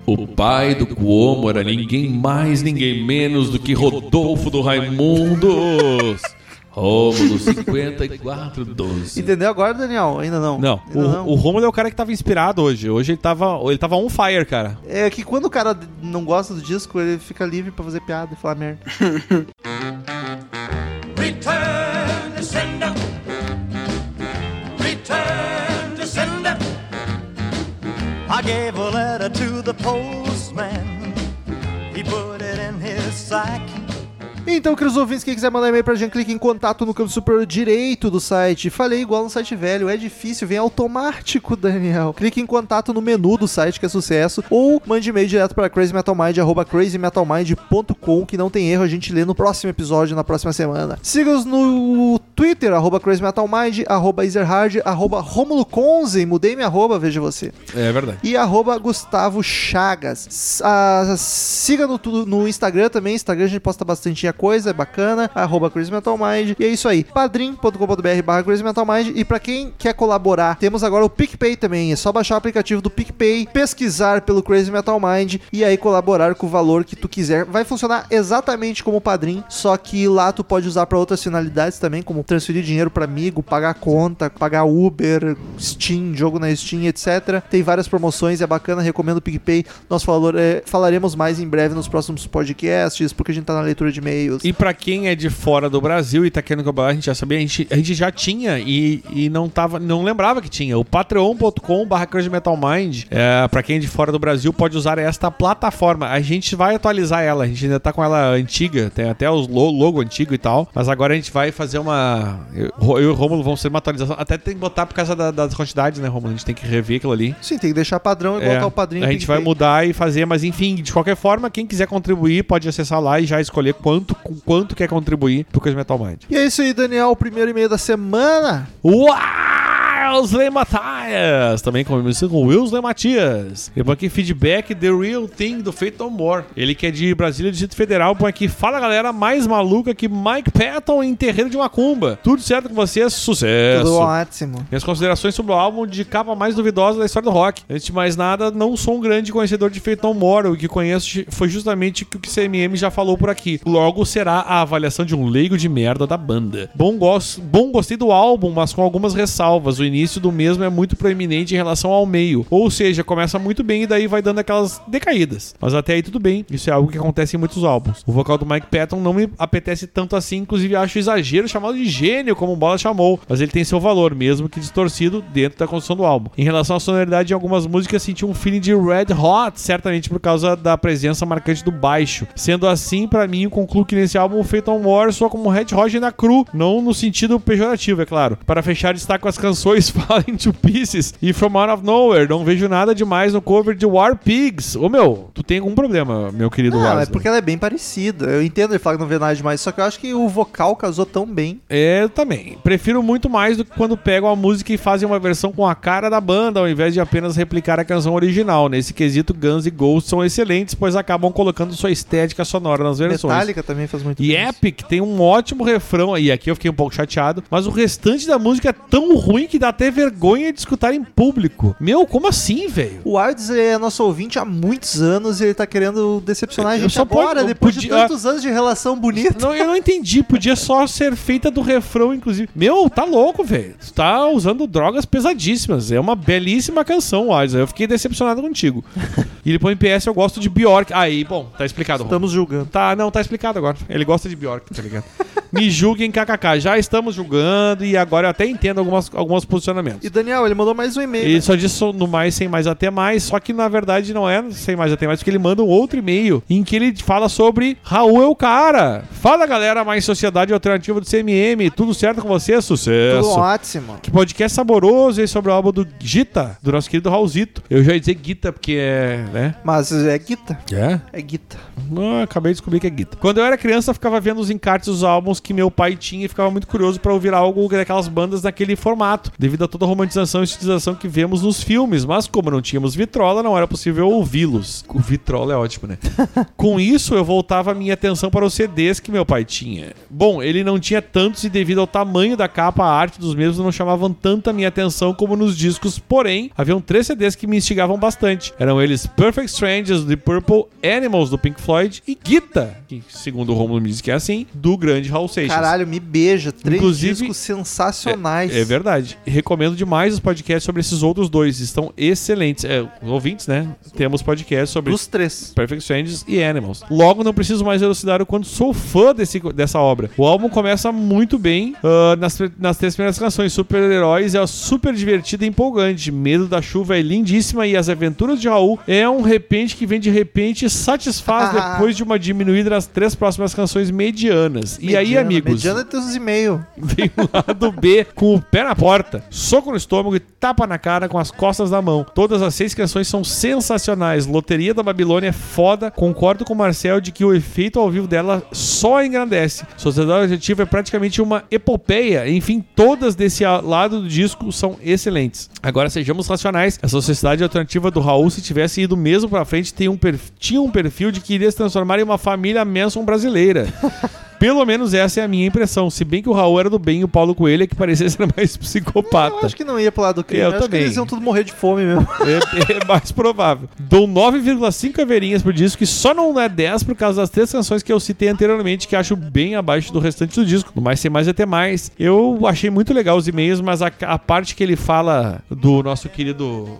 O pai do Cuomo era ninguém mais, ninguém menos do que Rodolfo do Raimundos. Rômulo 5412. Entendeu agora, Daniel? Ainda não. Não, Ainda não. o, o Rômulo é o cara que tava inspirado hoje. Hoje ele tava, ele tava on fire, cara. É que quando o cara não gosta do disco, ele fica livre pra fazer piada e falar merda. Return to sender. Return to sender. I gave a letter to the postman. He put it in his sack. Então, queridos ouvintes, quem quiser mandar e-mail pra gente, clique em contato no canto superior direito do site. Falei igual no site velho, é difícil, vem automático, Daniel. Clique em contato no menu do site, que é sucesso, ou mande e-mail direto para crazymetalmind, arroba crazymetalmind.com, que não tem erro, a gente lê no próximo episódio, na próxima semana. Siga-os no Twitter, arroba crazymetalmind, arroba ezerhard, arroba romulo conze, mudei minha arroba, veja você É verdade. e arroba Gustavo Chagas. S- ah, siga no, no Instagram também, Instagram a gente posta bastante coisa, é bacana, arroba Crazy Metal Mind. E é isso aí, padrim.com.br barra Crazy Metal Mind. E pra quem quer colaborar, temos agora o PicPay também, é só baixar o aplicativo do PicPay, pesquisar pelo Crazy Metal Mind e aí colaborar com o valor que tu quiser. Vai funcionar exatamente como o Padrim, só que lá tu pode usar pra outras finalidades também, como transferir dinheiro pra amigo, pagar conta, pagar Uber, Steam, jogo na Steam, etc. Tem várias promoções, é bacana, recomendo o PicPay. Nós falor- é, falaremos mais em breve nos próximos podcasts, porque a gente tá na leitura de e-mails e-mails. E pra quem é de fora do Brasil e tá querendo cobrar, a gente já sabia, a gente, a gente já tinha e, e não tava, não lembrava que tinha. O patreon.com barra Crazy Metal Mind, é, pra quem é de fora do Brasil, pode usar esta plataforma. A gente vai atualizar ela, a gente ainda tá com ela antiga, tem até lo- logo antigo e tal, mas agora a gente vai fazer uma... Eu, eu e o Romulo vamos fazer uma atualização, até tem que botar por causa da- das quantidades, né, Romulo? A gente tem que rever aquilo ali. Sim, tem que deixar padrão igual É, tá o padrinho. a gente vai mudar e fazer, mas enfim, de qualquer forma, quem quiser contribuir pode acessar lá e já escolher quanto, com quanto quer contribuir pro Crazy Metal Mind. E é isso aí, Daniel. O primeiro e-mail da semana. Wesley Matias! Também conhecido com Wesley Matias. E põe aqui feedback The Real Thing do Fate No More. Ele que é de Brasília, Distrito Federal, põe aqui, fala galera, mais maluca que Mike Patton em Terreiro de Macumba. Tudo certo com vocês? Sucesso! Tudo ótimo. Minhas considerações sobre o álbum de capa mais duvidosa da história do rock. Antes de mais nada, não sou um grande conhecedor de Fate No More. O que conheço foi justamente o que o CMM já falou por aqui. Logo será a avaliação de um leigo de merda da banda. Bom, gosto, bom gostei do álbum, mas com algumas ressalvas. O início do mesmo é muito proeminente em relação ao meio. Ou seja, começa muito bem e daí vai dando aquelas decaídas. Mas até aí tudo bem. Isso é algo que acontece em muitos álbuns. O vocal do Mike Patton não me apetece tanto assim, inclusive acho exagero chamado de gênio, como o Bola chamou. Mas ele tem seu valor, mesmo que distorcido, dentro da construção do álbum. Em relação à sonoridade, em algumas músicas senti um feeling de Red Hot, certamente por causa da presença marcante do baixo. Sendo assim, pra mim, concluo que nesse álbum o No More soa como Red Hot na cru, não no sentido pejorativo, é claro. Para fechar, destaco as canções Falling to Pieces e From Out of Nowhere. Não vejo nada demais no cover de War Pigs. Ô meu, tu tem algum problema, meu querido Não, é porque ela é bem parecida. Eu entendo ele falar que não vê nada demais, só que eu acho que o vocal casou tão bem. É, eu também. Prefiro muito mais do que quando pegam a música e fazem uma versão com a cara da banda, ao invés de apenas replicar a canção original. Nesse quesito, Guns e Ghost são excelentes, pois acabam colocando sua estética sonora nas versões. Metallica também faz muito E bem isso. Epic tem um ótimo refrão, e aqui eu fiquei um pouco chateado, mas o restante da música é tão ruim que dá até vergonha de escutar em público. Meu, como assim, velho? O Ardes é nosso ouvinte há muitos anos e ele tá querendo decepcionar a Eu gente só agora, pode- depois podia- de tantos anos de relação bonita. Não, eu não entendi. Podia só ser feita do refrão, inclusive. Meu, tá louco, velho. Tu tá usando drogas pesadíssimas. É uma belíssima canção, Alisson. Eu fiquei decepcionado contigo. e ele põe PS, eu gosto de Bjork. Aí, bom, tá explicado. Ron. Estamos julgando. Tá, não, tá explicado agora. Ele gosta de Bjork, tá ligado? Me julguem, kkk. Já estamos julgando e agora eu até entendo algumas, alguns posicionamentos. E Daniel, ele mandou mais um e-mail. Ele né? só disse no mais, sem mais, até mais. Só que na verdade não é sem mais, até mais, porque ele manda um outro e-mail em que ele fala sobre Raul é o cara. Fala galera, mais Sociedade Alternativa do CMM. Tudo certo com você? Sucesso. Tudo ótimo. Que podcast saboroso aí sobre o álbum do Gita, do nosso querido Raulzito. Eu já ia dizer Gita, porque é. né? Mas é guita. É? É guita. Ah, acabei de descobrir que é Guita. Quando eu era criança, eu ficava vendo os encartes dos álbuns que meu pai tinha e ficava muito curioso pra ouvir algo daquelas bandas naquele formato, devido a toda a romantização e estilização que vemos nos filmes. Mas como não tínhamos vitrola, não era possível ouvi-los. O vitrola é ótimo, né? Com isso, eu voltava a minha atenção para os CDs que meu pai tinha. Bom, ele não tinha tantos e devido ao tamanho da capa, a arte dos mesmos não chamavam tanta minha atenção como nos discos, porém, haviam três CDs que me instigavam bastante. Eram eles Perfect Strangers, The Purple, Animals, do Pink Floyd e Gita, que segundo o Romulo me diz que é assim, do grande Hall Seixas. Caralho, me beija. Três Inclusive- discos sensacionais. É verdade. Recomendo demais os podcasts sobre esses outros dois. Estão excelentes. É, ouvintes, né? Temos podcasts sobre Dos três. Perfect Strangers e Animals. Logo, não preciso mais elucidar o quanto sou fã desse, dessa obra. O álbum começa muito bem ah, nas, nas três primeiras canções. Super-Heróis é super divertido e empolgante. Medo da Chuva é lindíssima e As Aventuras de Raul é um repente que vem de repente e satisfaz Ah. depois de uma diminuída nas três próximas canções medianas. e aí, amigos? Mediana tem uns e-mails. Tem um lado B com o pé na porta, soco no estômago e tapa na cara com as costas na mão. Todas as seis canções são sensacionais. Loteria da Babilônia é foda. Concordo com o Marcel de que o efeito ao vivo dela só engrandece. Sociedade Alternativa é praticamente uma epopeia. Enfim, todas desse lado do disco são excelentes. Agora sejamos racionais. Essa sociedade alternativa do Raul, se tivesse ido mesmo pra frente, tem um tinha um perfil de que iria se transformar em uma família Manson brasileira. Pelo menos essa é a minha impressão. Se bem que o Raul era do bem e o Paulo Coelho é que parecia ser mais Eu psicopata. acho que não ia pro lado do crime. Eu acho também. que eles iam tudo morrer de fome mesmo. É, é mais provável. Dou 9,5 caveirinhas pro disco e só não é 10 por causa das três canções que eu citei anteriormente, que acho bem abaixo do restante do disco. No mais tem mais até mais. Eu achei muito legal os e-mails, mas a, a parte que ele fala do nosso querido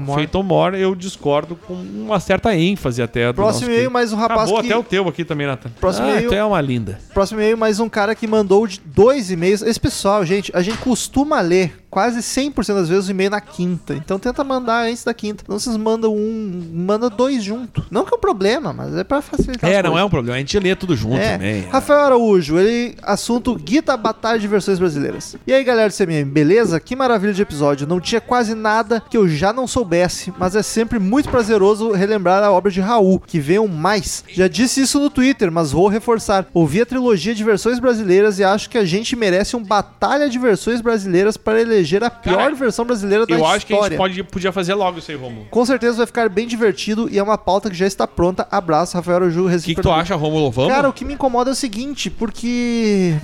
more. Feito More, eu discordo com uma certa ênfase até. Do Próximo e-mail, mais um rapaz Acabou que... até o teu aqui também, Nathan. Próximo ah, e-mail. é uma linda. Próximo e-mail, mais um cara que mandou dois e-mails. Esse pessoal, gente, a gente costuma ler quase 100% das vezes o e-mail na quinta. Então tenta mandar antes da quinta. Não vocês mandam um, manda dois junto. Não que é um problema, mas é pra facilitar É, não é coisas. um problema. A gente lê tudo junto É. também. Rafael Araújo, ele assunto Guita Batalha de Versões Brasileiras. E aí, galera do CMM, beleza? Que maravilha de episódio. Não tinha quase nada que eu já não soubesse, mas é sempre muito prazeroso relembrar a obra de Raul, que venham mais. Já disse isso no Twitter, mas vou reforçar. Ouvi a trilogia de versões brasileiras e acho que a gente merece um Batalha de Versões Brasileiras para eleger a pior Cara, versão brasileira da Eu história. acho que a gente pode, podia fazer logo isso aí, Romulo. Com certeza vai ficar bem divertido e é uma pauta que já está pronta. Abraço, Rafael Araújo, O que, que tu acha, Romulo? Vamos? Cara, o que me incomoda é o seguinte, porque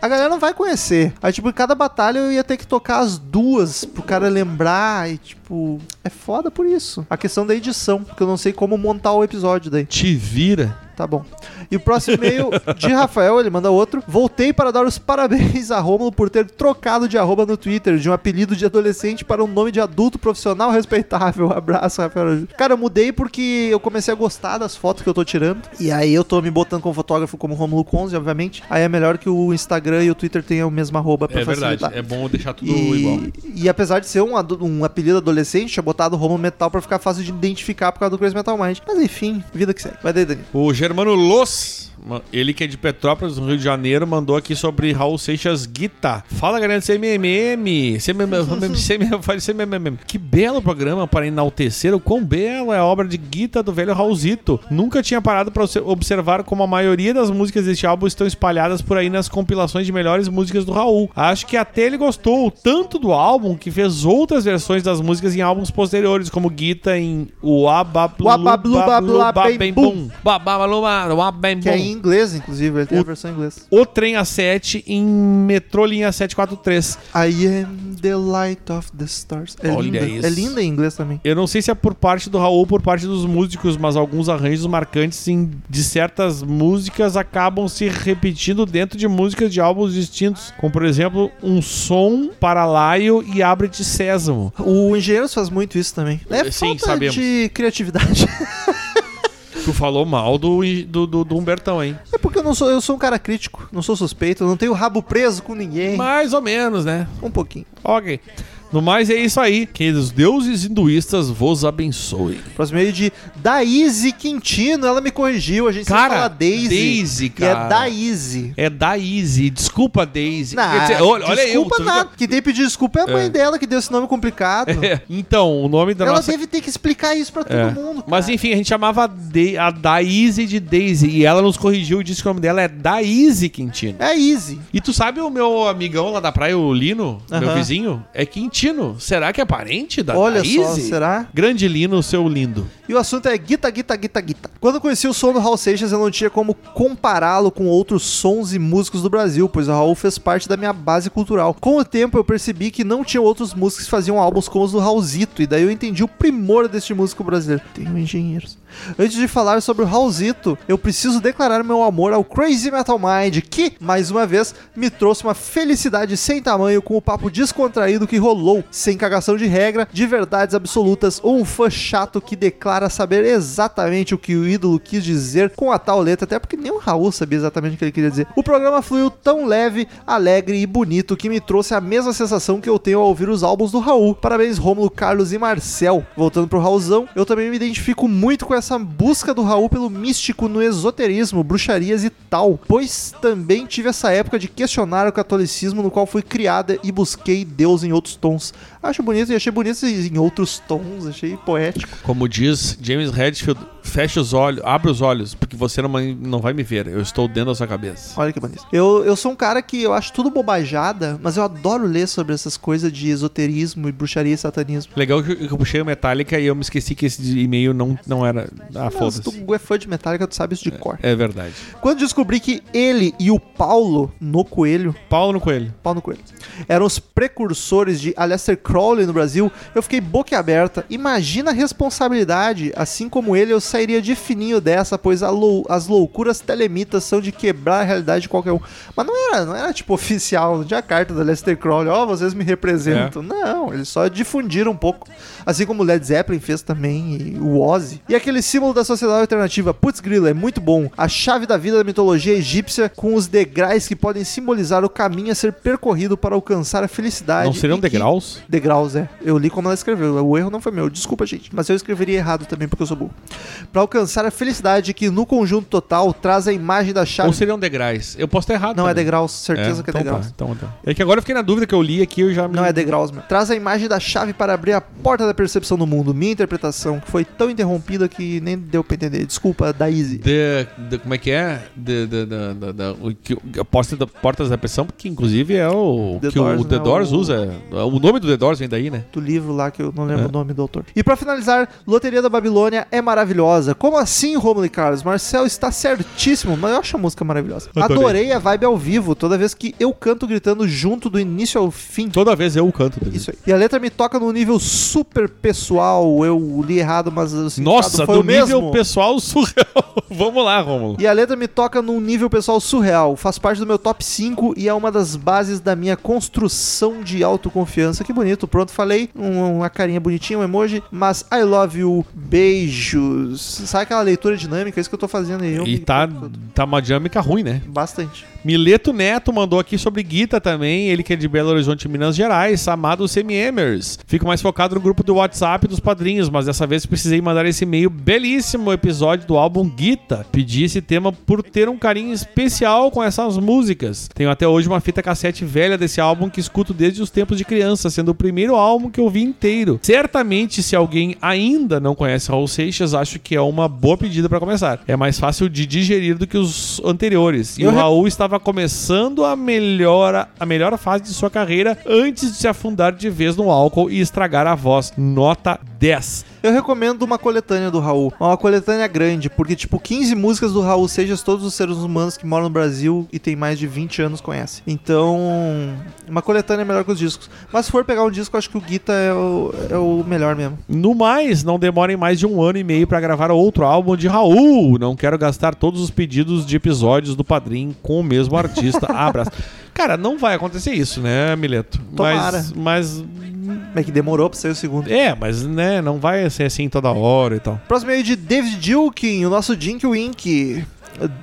a galera não vai conhecer. Aí, tipo, em cada batalha eu ia ter que tocar as duas pro cara lembrar e, tipo, é foda por isso. A questão da edição, porque eu não sei como montar o episódio daí. Te vira. Tá bom. E o próximo e-mail de Rafael, ele manda outro. Voltei para dar os parabéns a Rômulo por ter trocado de arroba no Twitter de um apelido de adolescente para um nome de adulto profissional respeitável. Abraço, Rafael. Cara, eu mudei porque eu comecei a gostar das fotos que eu tô tirando. E aí eu tô me botando como fotógrafo como Rômulo Conze, obviamente. Aí é melhor que o Instagram e o Twitter tenham o mesmo arroba pra É verdade. facilitar. É bom deixar tudo igual. E, e apesar de ser um, um apelido adolescente, tinha botado Romulo Metal pra ficar fácil de identificar por causa do Crazy Metal Mind. Mas enfim, vida que segue. Vai daí, Dani. O Germano Los, ele que é de Petrópolis, no Rio de Janeiro, mandou aqui sobre Raul Seixas Guita. Fala, galera do CMMM. CMMM. Que belo programa para enaltecer o quão bela é a obra de Guita do velho Raulzito. Nunca tinha parado para observar como a maioria das músicas deste álbum estão espalhadas por aí nas compilações de melhores músicas do Raul. Acho que até ele gostou tanto do álbum que fez outras versões das músicas em álbuns posteriores, como Guita em O Abablu Wabablu Babla Bem Bum. Babablu Babla Bem Que é em Bum. Inglês, inclusive, ele tem O- a versão em inglês. O Trem A7 em Metrô Linha 743. I am the light of the stars. É Olha linda. isso. É linda em inglês também. Eu não sei se é por parte do Raul ou por parte dos músicos, mas alguns arranjos marcantes em- de certas músicas acabam se repetindo dentro de músicas de álbuns distintos. Como, por exemplo, um som para Laio e Abre-te Sésamo. O Engenheiros faz muito isso também. É Sim, falta sabemos. de criatividade. Tu falou mal do, do, do, do Humbertão, hein? é porque eu não sou, eu sou um cara crítico, não sou suspeito, não tenho rabo preso com ninguém. Mais ou menos, né? Um pouquinho. Ok. No mais é isso aí. Que os deuses hinduístas vos abençoem. Próximo meio de Daíse Quintino, ela me corrigiu, a gente Cara, fala Daisy. Daisy, E cara. é Daíse. É Daisy. Desculpa, Daisy. Quer dizer, olha, olha eu. desculpa tu- nada. Quem tem que pedir desculpa é a mãe dela que deu esse nome complicado. É, Então, o nome da Ela nossa. deve ter que explicar isso pra todo É. mundo. Mas cara. enfim, a gente chamava a, De- a Daisy de Daisy. E ela nos corrigiu e disse que o nome dela é Daisy Quintino. É easy. E tu sabe o meu amigão lá da praia, o Lino, meu Aham. vizinho? É Quintino. Será que é parente da Olha Daisy? só, será? Grande Lino, seu lindo. E o assunto é guita, guita, guita, guita. Quando eu conheci o som do Raul Seixas, eu não tinha como compará-lo com outros sons e músicos do Brasil, pois o Raul fez parte da minha base cultural. Com o tempo, eu percebi que não tinha outros músicos que faziam álbuns como os do Raulzito, e daí eu entendi o primor deste músico brasileiro. Tenho engenheiros. Antes de falar sobre o Raulzito, eu preciso declarar meu amor ao Crazy Metal Mind, que, mais uma vez, me trouxe uma felicidade sem tamanho com o papo descontraído que rolou, sem cagação de regra, de verdades absolutas ou um fã chato que declara saber exatamente o que o ídolo quis dizer com a tal letra, até porque nem o Raul sabia exatamente o que ele queria dizer. O programa fluiu tão leve, alegre e bonito que me trouxe a mesma sensação que eu tenho ao ouvir os álbuns do Raul. Parabéns, Rômulo, Carlos e Marcel. Voltando pro Raulzão, eu também me identifico muito com essa busca do Raul pelo místico no esoterismo, bruxarias e tal, pois também tive essa época de questionar o catolicismo no qual fui criada e busquei Deus em outros tons. Acho bonito e achei bonito em outros tons, achei poético. Como diz James Redfield, Fecha os olhos, abre os olhos, porque você não, não vai me ver. Eu estou dentro da sua cabeça. Olha que bonito. Eu, eu sou um cara que eu acho tudo bobajada, mas eu adoro ler sobre essas coisas de esoterismo e bruxaria e satanismo. Legal que eu puxei o Metallica e eu me esqueci que esse e-mail não, não era. Ah, foda-se. tu é fã de Metallica, tu sabe isso de cor. É verdade. Quando descobri que ele e o Paulo no Coelho, Paulo no coelho. Paulo no Coelho, eram os precursores de Aleister Crowley no Brasil, eu fiquei boquiaberta. Imagina a responsabilidade, assim como ele, eu sairia de fininho dessa, pois a lou- as loucuras telemitas são de quebrar a realidade de qualquer um. Mas não era, não era tipo oficial, não tinha carta da Aleister Crowley, ó, vocês me representam. Não, eles só difundiram um pouco. Assim como o Led Zeppelin fez também, e o Ozzy. E aquele símbolo da sociedade alternativa, putz grila, é muito bom. A chave da vida da mitologia egípcia com os degraus que podem simbolizar o caminho a ser percorrido para alcançar a felicidade. Não seriam e que- degraus? Degraus, é. Eu li como ela escreveu. O erro não foi meu. Desculpa, gente. Mas eu escreveria errado também porque eu sou burro. Para alcançar a felicidade que no conjunto total traz a imagem da chave. Ou seriam degraus? Eu posso estar errado. Não é também. degraus, certeza que é então degraus. Tá, então tá. É que agora eu fiquei na dúvida que eu li aqui eu já me... Não é degraus, meu. Traz a imagem da chave para abrir a porta da percepção do mundo. Minha interpretação, que foi tão interrompida que nem deu pra entender. Desculpa, Daisy. The, the- como é que é? The, the, the, the, the- o que- a porta da, Portas da Pressão, que inclusive é o The que o Doors, The né? Doors O- usa. O nome do The Doors vem daí, né? do livro lá que eu não lembro É. o nome do autor. E pra finalizar, Loteria da Babilônia é maravilhosa. Como assim, Romulo e Carlos? Marcel está certíssimo, mas eu acho a música maravilhosa. Adorei. Adorei a vibe ao vivo, toda vez que eu canto gritando junto do início ao fim. Toda vez eu canto. dele. Isso aí. E a letra me toca num nível super pessoal. Eu li errado, mas significado Nossa, foi do o mesmo. nível pessoal surreal. Vamos lá, Rômulo. E a letra me toca num nível pessoal surreal. Faz parte do meu top 5 e é uma das bases da minha construção de autoconfiança. Que bonito, pronto, falei. Um- uma carinha bonitinha, um emoji. Mas I love you, beijos. Sabe aquela leitura dinâmica? É isso que eu tô fazendo aí. Eu E me- tá, tá uma dinâmica ruim, né? Bastante. Mileto Neto mandou aqui sobre Guita também, ele que é de Belo Horizonte, Minas Gerais, amado CMMers. Fico mais focado no grupo do WhatsApp dos padrinhos, mas dessa vez precisei mandar esse e-mail belíssimo episódio do álbum Guita. Pedi esse tema por ter um carinho especial com essas músicas. Tenho até hoje uma fita cassete velha desse álbum que escuto desde os tempos de criança, sendo o primeiro álbum que eu vi inteiro. Certamente, se alguém ainda não conhece Raul Seixas, acho que é uma boa pedida pra começar. É mais fácil de digerir do que os anteriores. E Eu o Raul estava começando a melhor, a melhor fase de sua carreira antes de se afundar de vez no álcool e estragar a voz. Nota 10. Eu recomendo uma coletânea do Raul. Uma coletânea grande, porque, tipo, 15 músicas do Raul Seixas, todos os seres humanos que moram no Brasil e tem mais de 20 anos conhecem. Então, uma coletânea é melhor que os discos. Mas se for pegar um disco, acho que o Guita é o, é o melhor mesmo. No mais, não demorem mais de um ano e meio pra gravar outro álbum de Raul. Não quero gastar todos os pedidos de episódios do Padrim com o mesmo artista. Abraço. Cara, não vai acontecer isso, né, Mileto? Tomara. Mas, mas É que demorou pra sair o segundo. é, mas né, não vai ser assim toda hora e tal. Próximo aí de David Dilkin, o nosso Dink Wink.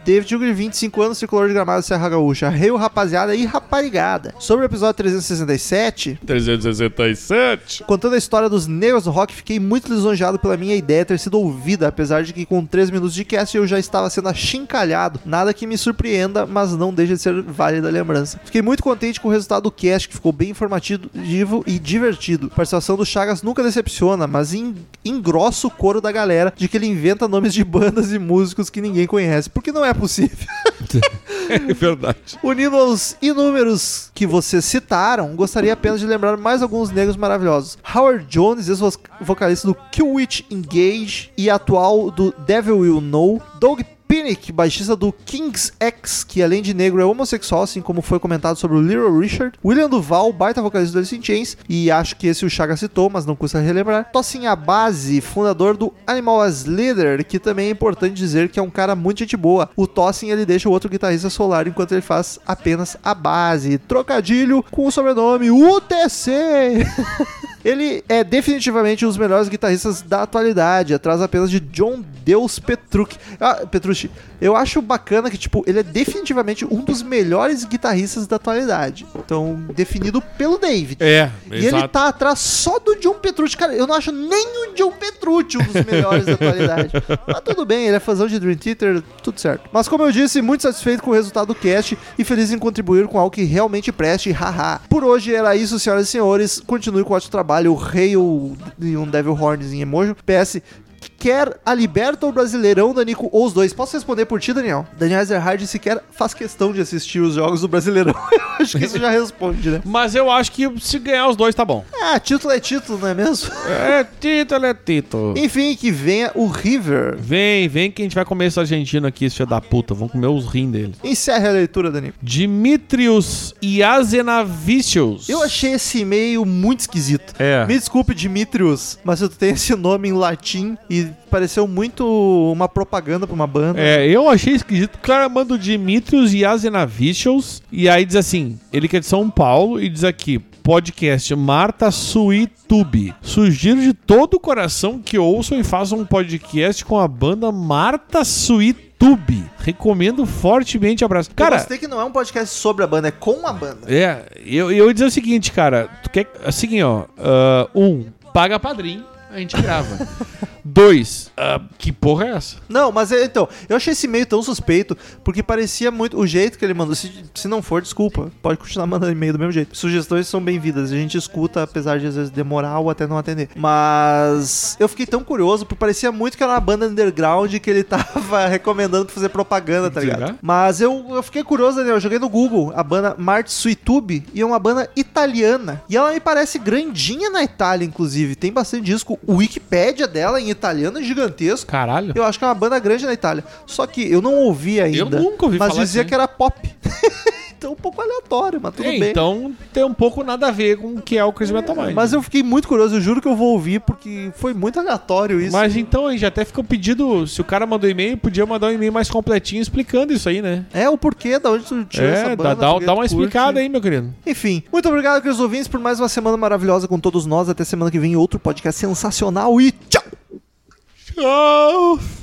David Dilkin, 25 anos, tricolor de gramado Serra Gaúcha. Reio, rapaziada e raparigada. Sobre o episódio 367, 367. Contando a história dos negros do rock, fiquei muito lisonjeado pela minha ideia ter sido ouvida, apesar de que com 3 minutos de cast eu já estava sendo achincalhado. Nada que me surpreenda, mas não deixa de ser válida a lembrança. Fiquei muito contente com o resultado do cast, que ficou bem informativo e divertido. A participação do Chagas nunca decepciona, mas en- engrossa o coro da galera de que ele inventa nomes de bandas e músicos que ninguém conhece, porque não é possível. É verdade. Unindo aos inúmeros que vocês citaram, gostaria apenas de lembrar mais alguns negros maravilhosos. Howard Jones, ex-vocalista do Killwitch Engage e atual do Devil Will Know. Doug Pinnick, baixista do King's X, que além de negro é homossexual, assim como foi comentado sobre o Little Richard. William Duval, baita vocalista do Alice in Chains, e acho que esse o Chaga citou, mas não custa relembrar. Tossin Abase, fundador do Animal as Leader, que também é importante dizer que é um cara muito gente boa. O Tossin, ele deixa o outro guitarrista solar enquanto ele faz apenas a base. Trocadilho com o sobrenome UTC. Ele é definitivamente um dos melhores guitarristas da atualidade, atrás apenas de John Deus Petrucci. Ah, Petrucci, eu acho bacana que, tipo, ele é definitivamente um dos melhores guitarristas da atualidade. Então, definido pelo David. É, E ele tá atrás só do John Petrucci. Cara, eu não acho nem o John Petrucci um dos melhores da atualidade. Mas tudo bem, ele é fãzão de Dream Theater, tudo certo. Mas como eu disse, muito satisfeito com o resultado do cast e feliz em contribuir com algo que realmente preste, haha. Por hoje era isso, senhoras e senhores. Continue com o ótimo trabalho. Hail e um Devil Horns em emoji. PS, que quer a Liberta ou o Brasileirão, Danico, ou os dois? Posso responder por ti, Daniel? Daniel Ezerhard sequer faz questão de assistir os jogos do Brasileirão. Eu acho que isso já responde, né? Mas eu acho que se ganhar os dois tá bom. Ah, título é título, não é mesmo? É título, é título. Enfim, que venha o River. Vem, vem que a gente vai comer esse argentino aqui, esse filho da puta. Vamos comer os rins dele. Encerre a leitura, Danico. Dimitrios Iazenavicius. Eu achei esse e-mail muito esquisito. É. Me desculpe, Dimitrios, mas tu tem esse nome em latim e pareceu muito uma propaganda pra uma banda. É, eu achei esquisito. O cara manda o Dimitrios Iazenavicius e aí diz assim, ele que é de São Paulo e diz aqui, podcast Marta Suitube. Sugiro de todo o coração que ouçam e façam um podcast com a banda Marta Suitube. Recomendo fortemente, abraço. Cara, eu gostei que não é um podcast sobre a banda, é com a banda. é, eu, eu ia dizer o seguinte, cara, tu quer, assim, ó, ah, um, paga padrinho, a gente grava. Dois, ah, que porra é essa? Não, mas é, então, eu achei esse e-mail tão suspeito, porque parecia muito. O jeito que ele mandou. Se, se não for, desculpa. Pode continuar mandando e-mail do mesmo jeito. Sugestões são bem-vindas. A gente escuta, apesar de às vezes demorar ou até não atender. Mas eu fiquei tão curioso, porque parecia muito que era uma banda underground que ele tava recomendando pra fazer propaganda, tá ligado? Será? Mas eu, eu fiquei curioso, Daniel. Eu joguei no Google a banda Mart Suitube e é uma banda italiana. E ela me parece grandinha na Itália, inclusive. Tem bastante disco. O Wikipédia dela em italiano é gigantesco. Caralho. Eu acho que é uma banda grande na Itália. Só que eu não ouvi ainda. nunca ouvi Mas falar dizia aí. que era pop. então um pouco aleatório, mas tudo É, bem. então tem um pouco nada a ver com o que é o Crazy Metal Mind. Mas eu fiquei muito curioso, eu juro que eu vou ouvir, porque foi muito aleatório isso. Mas então, aí já até ficou pedido, se o cara mandou e-mail, podia mandar um e-mail mais completinho explicando isso aí, né? É o porquê, da onde tu tirou essa É, banda. dá, dá, dá uma explicada aí, meu querido. Enfim, muito obrigado, queridos ouvintes, por mais uma semana maravilhosa com todos nós. Até semana que vem, outro podcast sensacional e tchau! Tchau!